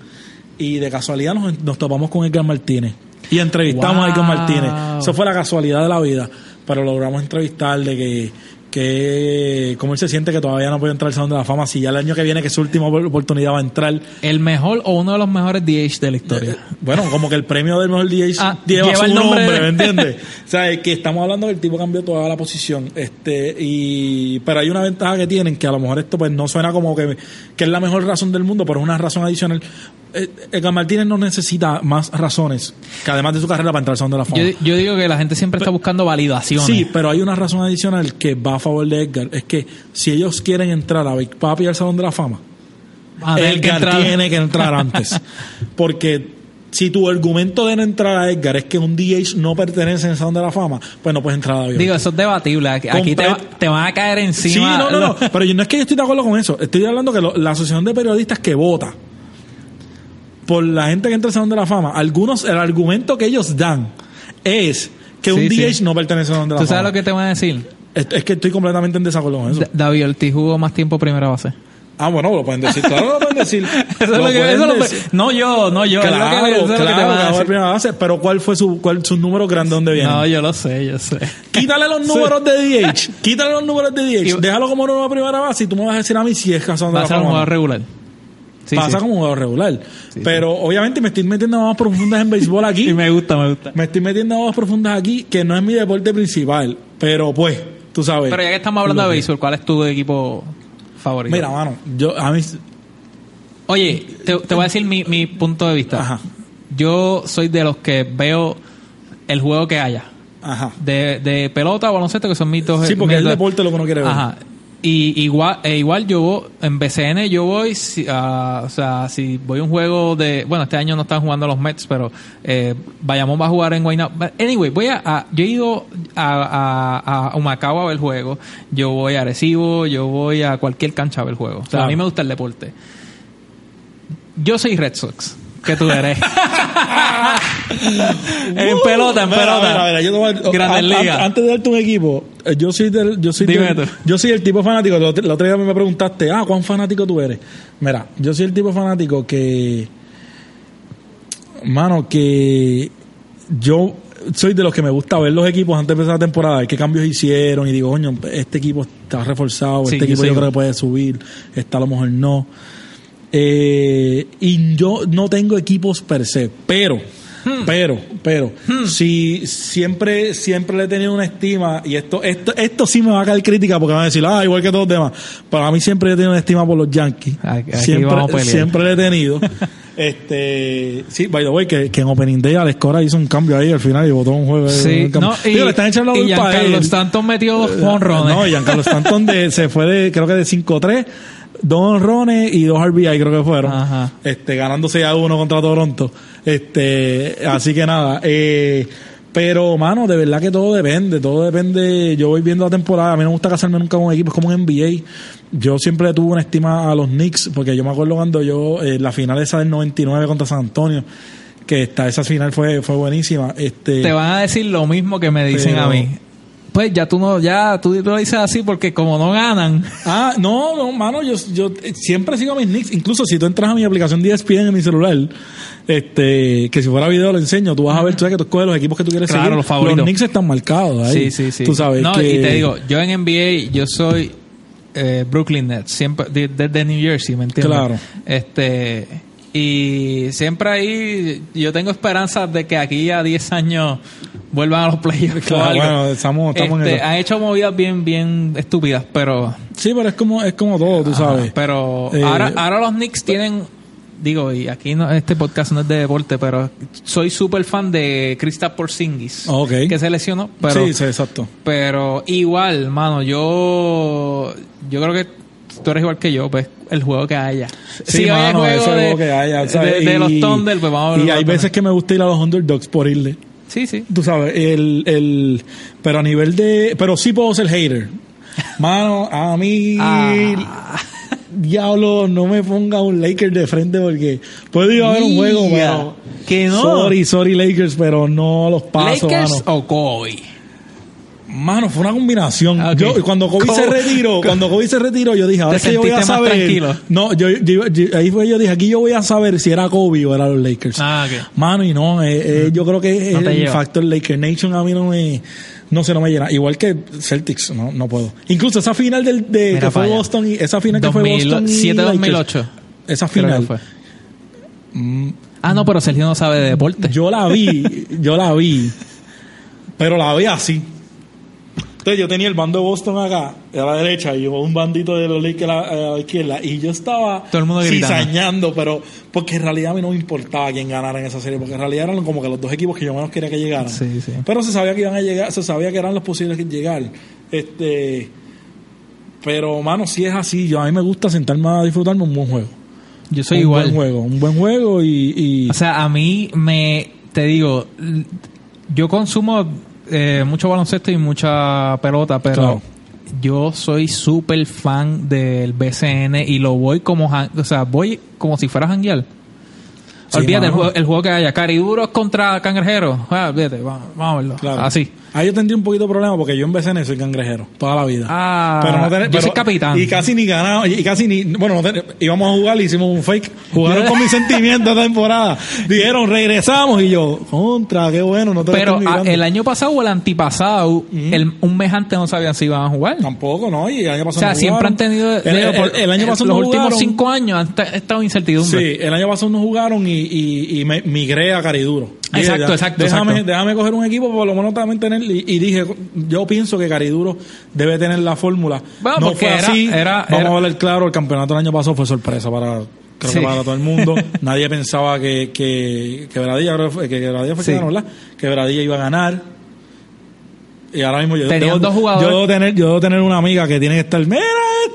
y de casualidad nos, nos topamos con Edgar Martínez. Y entrevistamos a Edgar Wow. Martínez. Eso fue la casualidad de la vida, pero logramos entrevistarle que que cómo él se siente que todavía no puede entrar al Salón de la Fama si ya el año que viene que es su última opor- oportunidad va a entrar El mejor o uno de los mejores DH de la historia. bueno, como que el premio del mejor DJ Ah, lleva, lleva su el nombre nombre, ¿me entiendes? *laughs* o sea, es que estamos hablando que el tipo cambió toda la posición, este, y, pero hay una ventaja que tienen, que a lo mejor esto pues no suena como que, que es la mejor razón del mundo, pero es una razón adicional. Eh, Edgar Martínez no necesita más razones, que además de su carrera para entrar al Salón de la Fama. Yo, yo digo que la gente siempre está buscando validaciones. Sí, pero hay una razón adicional que va a favor de Edgar, es que si ellos quieren entrar a Big Papi al Salón de la Fama, a que Edgar entrar- tiene que entrar antes. *laughs* Porque si tu argumento de no entrar a Edgar es que un DH no pertenece en el Salón de la Fama, pues no puedes entrar a David. Digo, eso es debatible. Aquí te, va- te van a caer encima. sí, no, no, no. Pero yo no es que yo estoy de acuerdo con eso. Estoy hablando que lo- la asociación de periodistas que vota por la gente que entra al Salón de la Fama, algunos, el argumento que ellos dan es que un DH sí. no pertenece al Salón de la ¿Tú Fama. sabes lo que te van a decir? es, es que estoy completamente en desacuerdo con eso. D- David Ortiz jugó más tiempo primera base. ah, bueno, lo pueden decir. Claro, lo pueden decir. *laughs* Eso es Lo lo que- pueden eso lo no yo, no yo. lo que- Claro, que te claro, primera base, pero ¿cuál fue su, cuál, su número grande donde viene? No, yo lo sé, yo sé. Quítale los *laughs* números de DH, quítale los números de DH, Y- déjalo como número de primera base y tú me vas a decir a mí si es razón de Va a la ser un jugador regular. Sí, Pasa sí. como un jugador regular. Sí, pero obviamente me estoy metiendo más profundas en béisbol aquí. *laughs* Y me gusta, me gusta. me estoy metiendo más profundas aquí, que no es mi deporte principal. Pero pues, tú sabes. Pero ya que estamos hablando de béisbol, ¿cuál es tu equipo favorito? Mira, mano, yo a mí. Oye, te, te voy a decir mi, mi punto de vista. Ajá, Yo soy de los que veo el juego que haya. ajá. De, de pelota o baloncesto, que son mis dos. Sí, porque es el deporte lo que uno quiere ver. Ajá. Y igual, e igual yo voy, en BCN yo voy, si, a- o sea, si voy a un juego de, bueno, este año no están jugando los Mets, pero eh, Bayamón va a jugar en Guaynabo. Anyway, voy a, a- yo he ido a, a, a Humacao a ver el juego, yo voy a Arecibo, yo voy a cualquier cancha a ver el juego. O sea, Claro. a mí me gusta el deporte. Yo soy Red Sox. Que tú eres? *laughs* en pelota, en pelota. mira, mira, yo te voy a- Grandes an- an- Ligas. Antes de darte un equipo, eh, yo soy del, yo soy Dime del- tú. yo soy el tipo fanático. La otra la otra día me preguntaste, ah, ¿cuán fanático tú eres? Mira, yo soy el tipo fanático que, mano, que yo soy de los que me gusta ver los equipos antes de empezar la temporada, ver qué cambios hicieron y digo, coño, este equipo está reforzado, Sí, este yo equipo yo creo igual. que puede subir, esta a lo mejor no. Eh, y yo no tengo equipos per se, pero, pero, pero, si siempre, siempre le he tenido una estima, y esto, esto, esto sí me va a caer crítica porque van a decir, ah, igual que todos los demás. Pero a mí siempre he tenido una estima por los Yankees. Aquí- siempre, vamos a pelear. siempre le he tenido. *laughs* este, sí, by the way, que, que en Opening Day Alex Cora hizo un cambio ahí al final y votó un juego. Sí, un no, y, Digo, le están echando la y culpa a Giancarlo él. Stanton metió dos No, honrones. Giancarlo Stanton de, se fue de, creo que de 5-3, dos honrones y dos RBI creo que fueron. Ajá. Este, ganando 6 a 1 contra Toronto. Este, así que nada, eh, pero, mano, de verdad que todo depende, todo depende. Yo voy viendo la temporada, a mí no me gusta casarme nunca con equipos como un NBA. Yo siempre tuve una estima a los Knicks, porque yo me acuerdo cuando yo, eh, la final esa del 99 contra San Antonio, que esta, esa final fue, fue buenísima. Este, Te van a decir lo mismo que me dicen Pero- a mí. Pues ya tú no, ya tú lo dices así porque como no ganan. Ah, no, no, mano, yo, yo eh, siempre sigo a mis Knicks. Incluso si tú entras a mi aplicación de ESPN en mi celular, este, que si fuera video lo enseño, tú vas a ver, tú sabes que tú escoges los equipos que tú quieres Claro, seguir. los favoritos. Knicks están marcados ahí. Sí, sí, sí. Tú sabes No, que... y te digo, yo en NBA, yo soy eh, Brooklyn Nets, siempre de- desde New Jersey, ¿me entiendes? Claro. Este, y siempre ahí yo tengo esperanzas de que aquí a 10 años vuelvan a los playoffs. Claro, bueno, estamos, estamos en Este, eso. han hecho movidas bien, bien estúpidas, pero Sí, pero es como, es como todo, tú sabes. Pero Eh, ahora, ahora los Knicks tienen, digo, y aquí no, este podcast no es de deporte, pero soy súper fan de Kristaps Porzingis, Ok. que se lesionó, pero, sí, sí, exacto. pero igual, mano, yo, yo creo que tú eres igual que yo, pues el juego que haya. Sí, Si hoy hay mano, ese juego de, juego que haya, ¿sabes? de, de los Thunder, pues vamos a ver. Y hay veces que me gusta ir a los underdogs por irle. Sí, sí. Tú sabes, el, el, pero a nivel de, pero sí puedo ser hater. Mano, a mí, Ah. diablo, no me ponga un Lakers de frente porque puedo ir a ver un juego, pero Que no. sorry, sorry Lakers, pero no los paso, Lakers mano. o Kobe. Mano, fue una combinación. Ah, ok. Yo, cuando Kobe, se retiró, cuando Kobe se retiró, yo dije, ahora ¿Te es que yo voy a saber. tranquilo? No, yo, yo- yo- ahí fue yo dije, aquí yo voy a saber si era Kobe o era los Lakers. Ah, ok. Mano, y no, eh, eh, yo creo que No el lleva. factor Laker Nation a mí no me, no se no me llena. Igual que Celtics, no, no puedo. Incluso esa final del, de, Mira que fue allá. Boston y, esa final que fue Boston y 2007 Lakers, 2008. Esa final. fue. Ah, no, pero Sergio no sabe de deporte. Yo la vi, yo la vi, pero la vi así. Entonces yo tenía el bando de Boston acá, a la derecha, y un bandito de los Lakers a la, a la izquierda, y yo estaba Todo el mundo cizañando, pero porque en realidad a mí no me importaba quién ganara en esa serie, porque en realidad eran como que los dos equipos que yo menos quería que llegaran. Sí, sí. Pero se sabía que iban a llegar, se sabía que eran los posibles que llegar. Este, pero mano, si es así, yo a mí me gusta sentarme a disfrutarme un buen juego. Yo soy un igual. buen juego, un buen juego y, y O sea, a mí me, te digo, yo consumo eh, mucho baloncesto y mucha pelota, pero Claro. yo soy súper fan del BCN y lo voy como, o sea, voy como si fuera janguear. Sí, olvídate el juego, el juego que haya, Cariduros contra Cangrejeros. Ah, olvídate, vamos, vamos a verlo. Claro. Así. Ahí yo tendría un poquito de problema porque yo en BCN soy cangrejero toda la vida. Ah, pero no tener- yo pero- soy capitán. Y casi ni ganaba, y casi ni, bueno, no ten- íbamos a jugar y hicimos un fake. Jugaron con mis sentimientos esta temporada. Dijeron, regresamos y yo, contra, qué bueno, no te Pero ah, el año pasado o el antipasado, el- un mes antes no sabían si iban a jugar. Tampoco, ¿no? Y el año O pasado sea, no siempre han tenido. El, digo, el- el año pasado Los no últimos jugaron. cinco años han ta- estado incertidumbre. Sí, el año pasado no jugaron y, y, y me migré a Cariduro. Exacto, ya, exacto, Déjame, exacto. déjame coger un equipo, por lo menos también tener. Y, y dije, yo pienso que Cariduro debe tener la fórmula. Bueno, no fue era- así. era- Vamos era- a hablar claro, el campeonato del año pasado fue sorpresa para. Creo Sí. que para todo el mundo. *laughs* Nadie pensaba que, que, que Bradilla, creo que fue- que Bradilla fue Sí. que ganó, ¿verdad? Que Bradilla iba a ganar. Y ahora mismo yo dos jugadores. yo debo tener, yo debo tener una amiga que tiene que estar. Mira,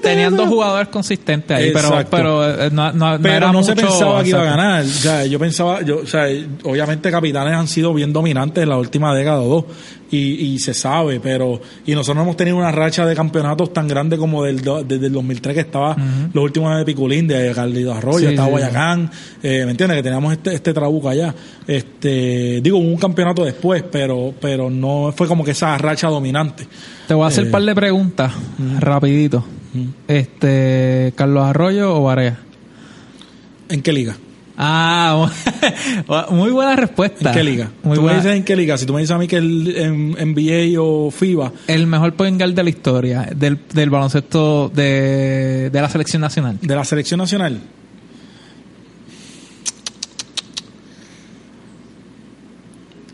Tenían dos mira". jugadores consistentes ahí, pero, Exacto. pero eh, no, no, pero era no se pensaba que iba a ganar. O sea, yo pensaba, yo, o sea, obviamente Capitanes han sido bien dominantes en la última década o dos. Y, y se sabe, pero. Y nosotros no hemos tenido una racha de campeonatos tan grande como del, desde el 2003, que estaba los últimos de Piculín, de Carlitos Arroyo, Sí, estaba sí, Guayacán. eh, ¿Me entiendes? Que teníamos este, este trabuco allá. Este, digo, hubo un campeonato después, pero, pero no fue como que esa racha dominante. Te voy a hacer Eh, un par de preguntas, rapidito. Este, ¿Carlos Arroyo o Varea? ¿En qué liga? Ah, *laughs* muy buena respuesta. ¿En qué liga? Muy tú buena. me dices en qué liga. Si tú me dices a mí que el en NBA o FIBA, El mejor point guard de la historia del, del baloncesto de, de la selección nacional. de la selección nacional.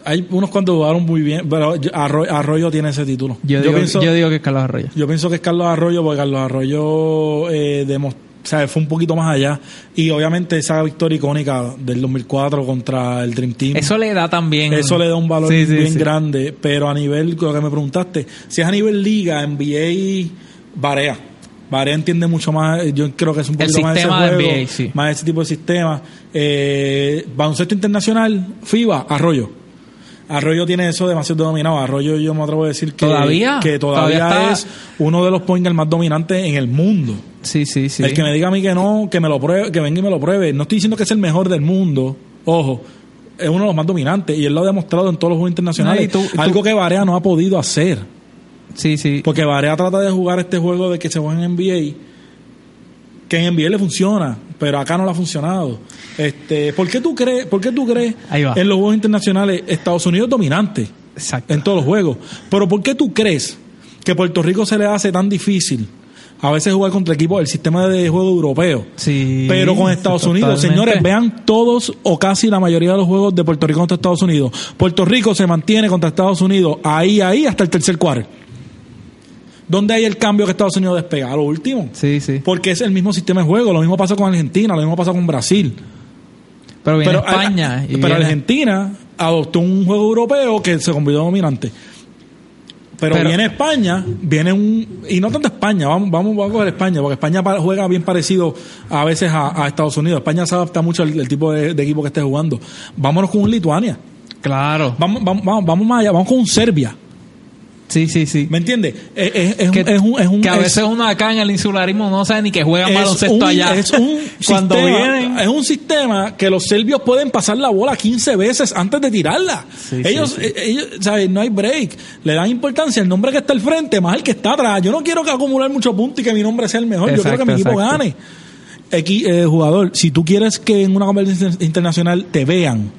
Hay unos cuantos jugaron muy bien, pero yo- Arroyo, Arroyo tiene ese título. Yo, digo, pienso, yo digo que es Carlos Arroyo. yo pienso que es Carlos Arroyo, porque Carlos Arroyo eh, demos- o sea, fue un poquito más allá. Y obviamente esa victoria icónica del 2004 contra el Dream Team. Eso le da también. Eso le da un valor Sí, sí, bien sí. grande, pero a nivel, lo que me preguntaste, si es a nivel liga, NBA, Barea. Barea entiende mucho más, yo creo que es un El poquito más ese juego, NBA, más ese tipo de sistema. Eh, baloncesto internacional, FIBA, Arroyo. Arroyo tiene eso demasiado dominado. Arroyo yo me atrevo a decir que ¿Todavía? que todavía, es uno de los point guard más dominantes en el mundo. Sí, sí, sí. El que me diga a mí que no, que me lo pruebe, que venga y me lo pruebe. No estoy diciendo que es el mejor del mundo, ojo, es uno de los más dominantes y él lo ha demostrado en todos los juegos internacionales. No, y tú- y tú- algo que Barea no ha podido hacer. Sí, sí. Porque Barea trata de jugar este juego de que se juega en NBA, que en NBA le funciona, pero acá no le ha funcionado. Este, ¿por qué tú crees, por qué tú crees en los juegos internacionales Estados Unidos dominante? Exacto. en todos los juegos. Pero ¿por qué tú crees que Puerto Rico se le hace tan difícil a veces jugar contra equipos del sistema de juego europeo? Sí, Pero con Estados Unidos, señores, vean todos o casi la mayoría de los juegos de Puerto Rico contra Estados Unidos. Puerto Rico se mantiene contra Estados Unidos ahí, ahí, hasta el tercer cuarto. ¿Dónde hay el cambio que Estados Unidos despega? A lo último. Sí, sí. Porque es el mismo sistema de juego. Lo mismo pasa con Argentina, lo mismo pasa con Brasil. Pero viene Pero, España. y pero viene- Argentina adoptó un juego europeo que se convirtió dominante. Pero, Pero- viene España, viene un. Y no tanto España, vamos, vamos, vamos a coger España, porque España pa- juega bien parecido a veces a, a Estados Unidos. España se adapta mucho al, al tipo de, de equipo que esté jugando. Vámonos con un Lituania. Claro. Vamos, vamos, vamos, vamos más allá, vamos con un Serbia. Sí, sí, sí. ¿Me entiendes? Es, es- es Que- un, es un, es un- que a es- veces uno acá en el insularismo no sabe ni que juegan es baloncesto un- allá. Es un, *laughs* Cuando sistema, vienen. es un sistema que los serbios pueden pasar la bola 15 veces antes de tirarla. Sí, ellos, sí, sí. eh, ellos, ¿sabes? No hay break. Le dan importancia al nombre que está al frente más el que está atrás. Yo no quiero que acumular muchos puntos y que mi nombre sea el mejor. Yo quiero que mi equipo exacto. gane. Equi- eh, jugador, si tú quieres que en una competencia internacional te vean,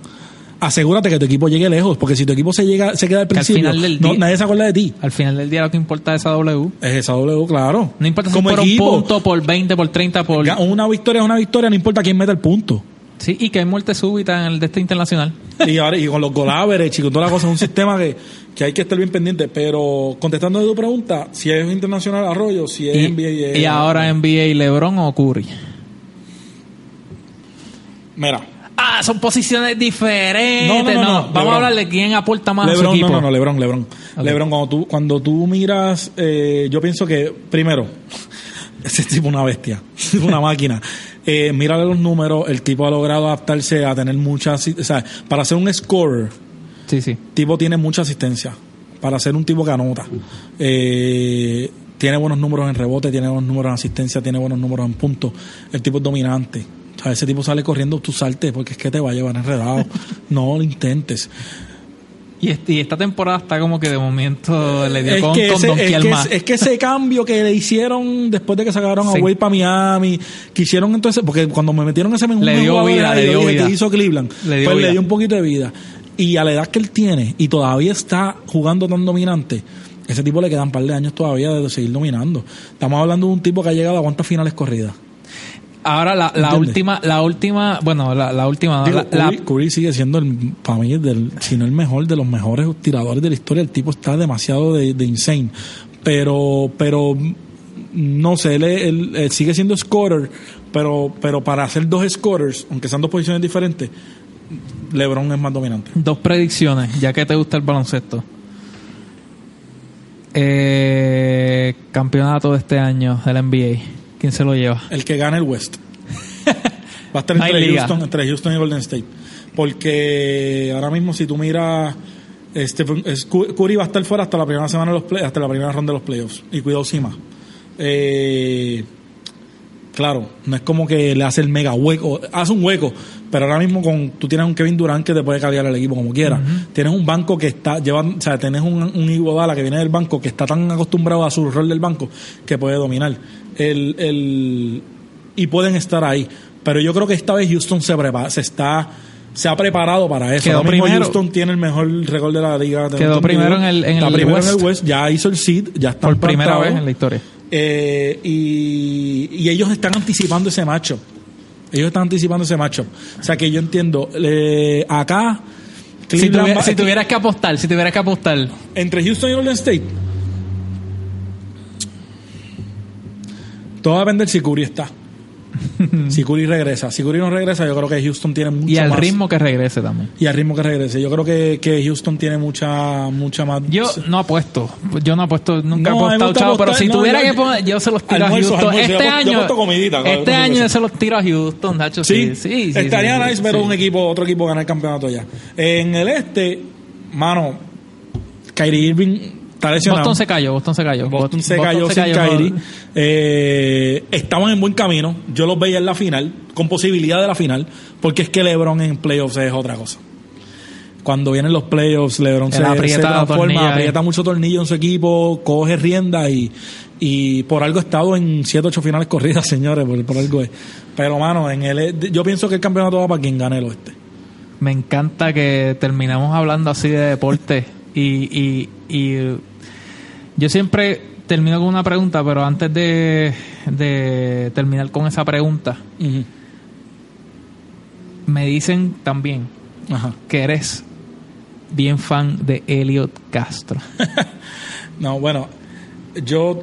asegúrate que tu equipo llegue lejos, porque si tu equipo se llega se queda al principio, final del no, día- nadie se acuerda de ti. Al final del día lo que importa es esa W. Es esa W, claro. No importa si Como por equipo, un punto, por 20, por 30, por... una victoria es una victoria, no importa quién meta el punto. Sí, y que hay muerte súbita en el de este internacional. Y, ahora, y con los y con toda la cosa, es un sistema que, que hay que estar bien pendiente. Pero contestando a tu pregunta, si es internacional Arroyo, si es Y, NBA. es- y ahora NBA, LeBron o Curry. Mira, Ah, son posiciones diferentes. No, no, no, no, Vamos a hablar de quién aporta más a su Lebron, equipo. no, no, no, Lebron, Lebron. Lebron, cuando tú, cuando tú miras, eh, yo pienso que, primero, *laughs* ese tipo es una bestia, *laughs* es una máquina. Eh, mírale los números, el tipo ha logrado adaptarse a tener muchas, o sea, para ser un scorer, Sí, sí. tipo tiene mucha asistencia para ser un tipo que anota. Eh, tiene buenos números en rebote, tiene buenos números en asistencia, tiene buenos números en puntos. El tipo es dominante. O sea, ese tipo sale corriendo, tú salte porque es que te va a llevar enredado. *laughs* no lo intentes. Y, este- y esta temporada está como que de momento le dio Es con, que, ese, es, que, más. es que ese cambio que le hicieron después de que sacaron a Sí. Wade para Miami, quisieron entonces, porque cuando me metieron ese mismo Le dio vida, le dio dije, vida. ¿qué hizo Cleveland? Le dio pues le dio un poquito de vida. Y a la edad que él tiene, y todavía está jugando tan dominante, ese tipo le quedan un par de años todavía de seguir dominando. Estamos hablando de un tipo que ha llegado a cuántas finales corridas. Ahora la, la última, la última, bueno, la, la última, Digo, la- la- Curry, Curry sigue siendo, el, para mí, del, si no el mejor, de los mejores tiradores de la historia. El tipo está demasiado de, de insane. Pero, pero, no sé, él, él- él sigue siendo scorer, pero, pero para hacer dos scorers, aunque sean dos posiciones diferentes, LeBron es más dominante. dos predicciones, ya que te gusta el baloncesto. Eh, campeonato de este año del NBA. ¿Quién se lo lleva? El que gane el West. *laughs* Va a estar entre. Houston, entre Houston y Golden State. Porque ahora mismo, si tú miras, este, es- Curry va a estar fuera hasta la primera semana de los play, hasta la primera ronda de los playoffs. Y cuidado Sima. Eh, claro, no es como que le hace el mega hueco, hace un hueco, pero ahora mismo con tú tienes un Kevin Durant que te puede cargar el equipo como quiera. Tienes un banco que está llevan, o sea, tienes un, un Iguodala que viene del banco que está tan acostumbrado a su rol del banco que puede dominar. El, el y pueden estar ahí, pero yo creo que esta vez Houston se prepara, se está se ha preparado para eso. Quedó mismo primero. Houston tiene el mejor récord de la liga. Quedó primero en el- en el primero en West. el West, ya hizo el seed, ya está Por primera vez en la historia. eh, y, y ellos están anticipando ese macho. Ellos están anticipando ese macho. O sea que yo entiendo, eh, acá, Si, Cleveland tuviera- va- si tuvieras que apostar, si tuvieras que apostar, entre Houston y Golden State, todo va a depender si Curry está. *laughs* si Curry regresa. Si Curry no regresa, yo creo que Houston tiene mucho y al más. ritmo que regrese también. Y al ritmo que regrese. Yo creo que, que Houston tiene mucha, mucha más. Yo no apuesto, yo no apuesto, nunca he apostado, chavo, pero si no, tuviera yo- que poner, yo se los tiro Almuerzo, a Houston. almuerzo, este yo yo año, apuesto comidita, este año yo se los tiro a Houston, Nacho, Sí, sí, sí, estaría sí, nice ver sí. un equipo, otro equipo ganar el campeonato ya. En el este, mano, Kyrie Irving está lesionado. Boston se cayó, Boston se cayó. Boston se Boston cayó se sin cayó, Kyrie. Eh, estaban en buen camino. Yo los veía en la final, con posibilidad de la final, porque es que LeBron en playoffs es otra cosa. Cuando vienen los playoffs, LeBron se, aprieta se transforma, aprieta mucho tornillo en su equipo, coge rienda y, y por algo ha estado en 7 8 finales corridas, *laughs* señores, por, por algo es. Pero, mano, en el, yo pienso que el campeonato va para quien gane el oeste. Me encanta que terminamos hablando así de deporte y, y, y yo siempre termino con una pregunta, pero antes de, de terminar con esa pregunta, me dicen también Ajá. que eres bien fan de Elliot Castro. *laughs* No, bueno, yo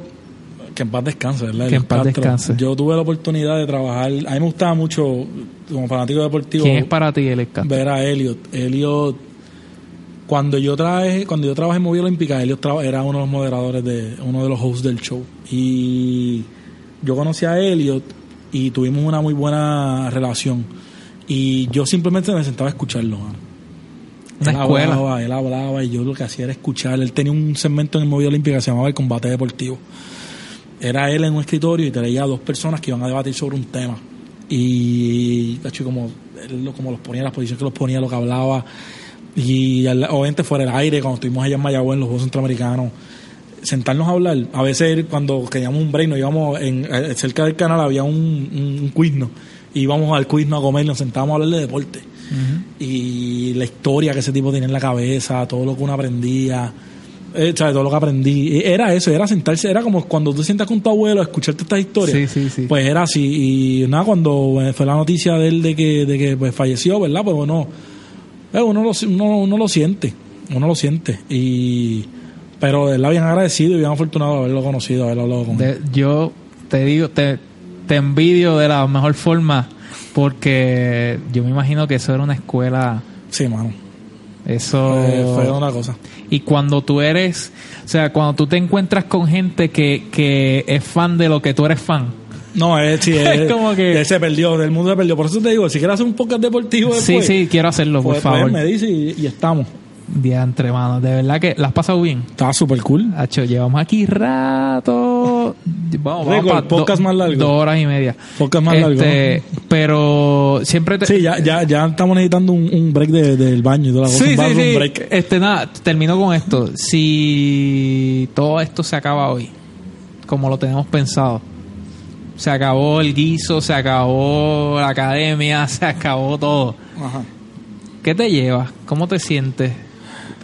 que en paz descanse, ¿verdad? Que en paz descanse. Yo tuve la oportunidad de trabajar. A mí me gustaba mucho, como fanático deportivo, ¿Quién es para ti Elliot Castro? ver a Elliot. Elliot, cuando yo trabajé, cuando yo trabajé en Movida Olímpica, Elliot era uno de los moderadores de, uno de los hosts del show. Y yo conocí a Elliot y tuvimos una muy buena relación. Y yo simplemente me sentaba a escucharlo, mano. Una él escuela. Hablaba, él hablaba y yo lo que hacía era escuchar. Él tenía un segmento en el Movida Olímpica que se llamaba El Combate Deportivo. Era él en un escritorio y traía a dos personas que iban a debatir sobre un tema. Y, cacho, como, él como los ponía, las posiciones que los ponía, lo que hablaba. Y al- obviamente fuera del aire, cuando estuvimos allá en Mayagüez, en los Juegos Centroamericanos, sentarnos a hablar. A veces cuando queríamos un break, nos íbamos en, eh, cerca del canal había un, un, un quiz, ¿no? Y íbamos al quiz ¿no? a comer, nos sentábamos a hablar de deporte. Y la historia que ese tipo tenía en la cabeza, todo lo que uno aprendía, eh, ¿sabes? todo lo que aprendí. Era eso, era sentarse, era como cuando tú sientas con tu abuelo a escucharte estas historias. Sí, sí, sí. Pues era así. Y nada, cuando eh, fue la noticia de él de que, de que pues, falleció, ¿verdad? Pues bueno, eh, uno, lo, uno, uno lo siente, uno lo siente. Y pero de verdad bien agradecido y bien afortunado de haberlo conocido, haberlo hablado con él. De- yo te digo, te, te envidio de la mejor forma porque yo me imagino que eso era una escuela. Sí, mano. Eso. Fue, fue una cosa. Y cuando tú eres, o sea, cuando tú te encuentras con gente que, que es fan de lo que tú eres fan. No, es, sí, *laughs* es, Es como que- se perdió, del mundo se perdió. Por eso te digo, si quieres hacer un podcast deportivo sí, después, sí, quiero hacerlo, por pues, pues favor. me dice y, y estamos. Diantre, mano. De verdad que la has pasado bien. Está súper cool. Hacho, llevamos aquí rato. Vamos, vamos Récord, pa- podcast do- más largo. Dos horas y media. Podcast más Este, Pero siempre te. Sí, ya, ya, ya estamos necesitando un, un break de- del baño y toda la cosa. Sí, un sí, sí. break. Este, nada, termino con esto. Si todo esto se acaba hoy, como lo tenemos pensado, se acabó el guiso, se acabó la academia, *laughs* se acabó todo. Ajá. ¿Qué te llevas? ¿Cómo te sientes?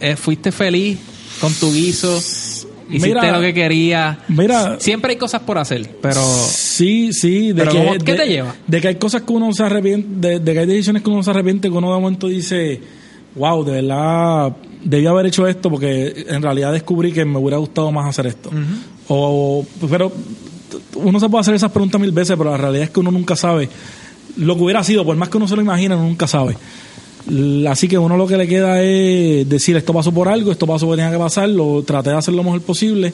Eh, ¿Fuiste feliz con tu guiso? ¿Hiciste Mira- lo que querías? Mira, Siempre hay cosas por hacer, pero... Sí, sí. De Pero que, ¿cómo- qué de- te lleva? De que hay cosas que uno se arrepiente, de, de que hay decisiones que uno se arrepiente, que uno de momento dice, wow, de verdad, debí haber hecho esto porque en realidad descubrí que me hubiera gustado más hacer esto. O, pero uno se puede hacer esas preguntas mil veces, pero la realidad es que uno nunca sabe lo que hubiera sido, por más que uno se lo imagine, uno nunca sabe. Así que uno lo que le queda es decir, esto pasó por algo, esto pasó porque tenía que pasar, lo traté de hacer lo mejor posible.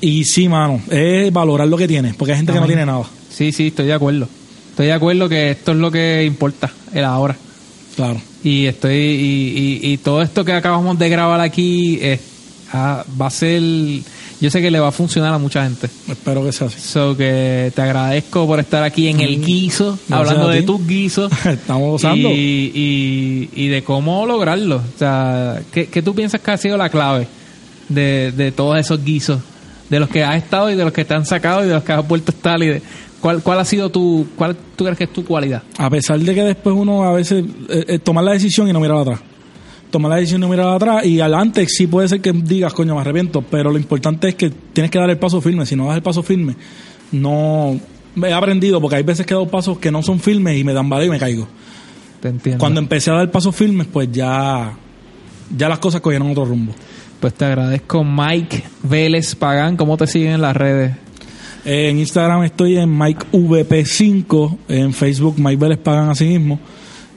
Y sí, mano, es valorar lo que tienes, porque hay gente que no tiene nada. Sí, sí, estoy de acuerdo. Estoy de acuerdo que esto es lo que importa, el ahora. Claro. Y estoy y, y- y todo esto que acabamos de grabar aquí eh, ah, va a ser... Yo sé que le va a funcionar a mucha gente. Espero que sea así. So que te agradezco por estar aquí en el guiso, Gracias hablando de tus guisos. *laughs* Estamos gozando. Y, y, y de cómo lograrlo. O sea, ¿qué, qué tú piensas que ha sido la clave de, de todos esos guisos? De los que has estado y de los que te han sacado y de los que has vuelto a estar. Y de, ¿cuál, ¿Cuál ha sido tu, cuál tú crees que es tu cualidad? A pesar de que después uno a veces eh, eh, tomar la decisión y no mirar atrás. Tomar la decisión no mirar atrás. Y adelante sí puede ser que digas, coño, me arrepiento. Pero lo importante es que tienes que dar el paso firme. Si no das el paso firme, no. He aprendido porque hay veces que he dado pasos que no son firmes y me dan y me caigo. Te entiendo. Cuando empecé a dar pasos firmes, pues ya. Ya las cosas cogieron otro rumbo. Pues te agradezco, Mike Vélez Pagán. ¿Cómo te siguen en las redes? Eh, en Instagram estoy en MikeVP5, en Facebook Mike Vélez Pagan así mismo.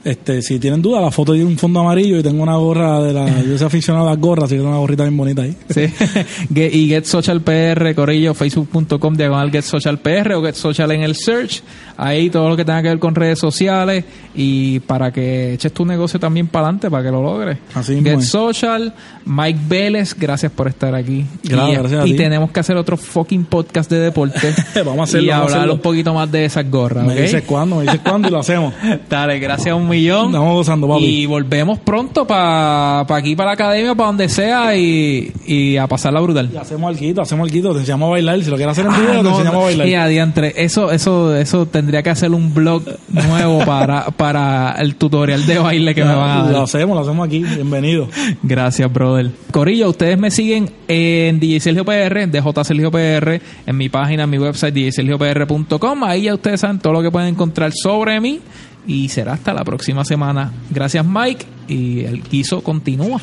Este, si tienen duda, la foto tiene un fondo amarillo y tengo una gorra de la. *laughs* Yo soy aficionado a las gorras, así que tengo una gorrita bien bonita ahí. Sí. *laughs* Y Get Social PR, Corillo, facebook.com, diagonal Get Social PR o Get Social en el search. Ahí todo lo que tenga que ver con redes sociales y para que eches tu negocio también para adelante, para que lo logres. Así Get. Social, Mike Vélez, gracias por estar aquí. Y, gracias a y ti. tenemos que hacer otro fucking podcast de deporte. *laughs* Vamos a hacerlo, Y a hablar hacerlo. un poquito más de esas gorras, Me dices cuándo, me dices cuándo y lo hacemos. *laughs* Dale, gracias un millón. Estamos gozando, papi. Y volvemos pronto para aquí, para la academia, para donde sea y, y a pasarla brutal. Y hacemos algo, hacemos algo, te enseñamos a bailar. Si lo quieres hacer en Ah, video, te no, enseñamos a bailar. y adiantre, eso, eso, eso tendría que hacer un blog nuevo para, *laughs* para el tutorial de baile que me van a Lo dar. hacemos, lo hacemos aquí. Bienvenido. Gracias, brother. Corillo, ustedes me siguen en DJ Sergio PR, DJ Sergio PR, en mi página, en mi website, djsergiopr.com. Ahí ya ustedes saben todo lo que pueden encontrar sobre mí. Y será hasta la próxima semana. Gracias, Mike. Y el guiso continúa.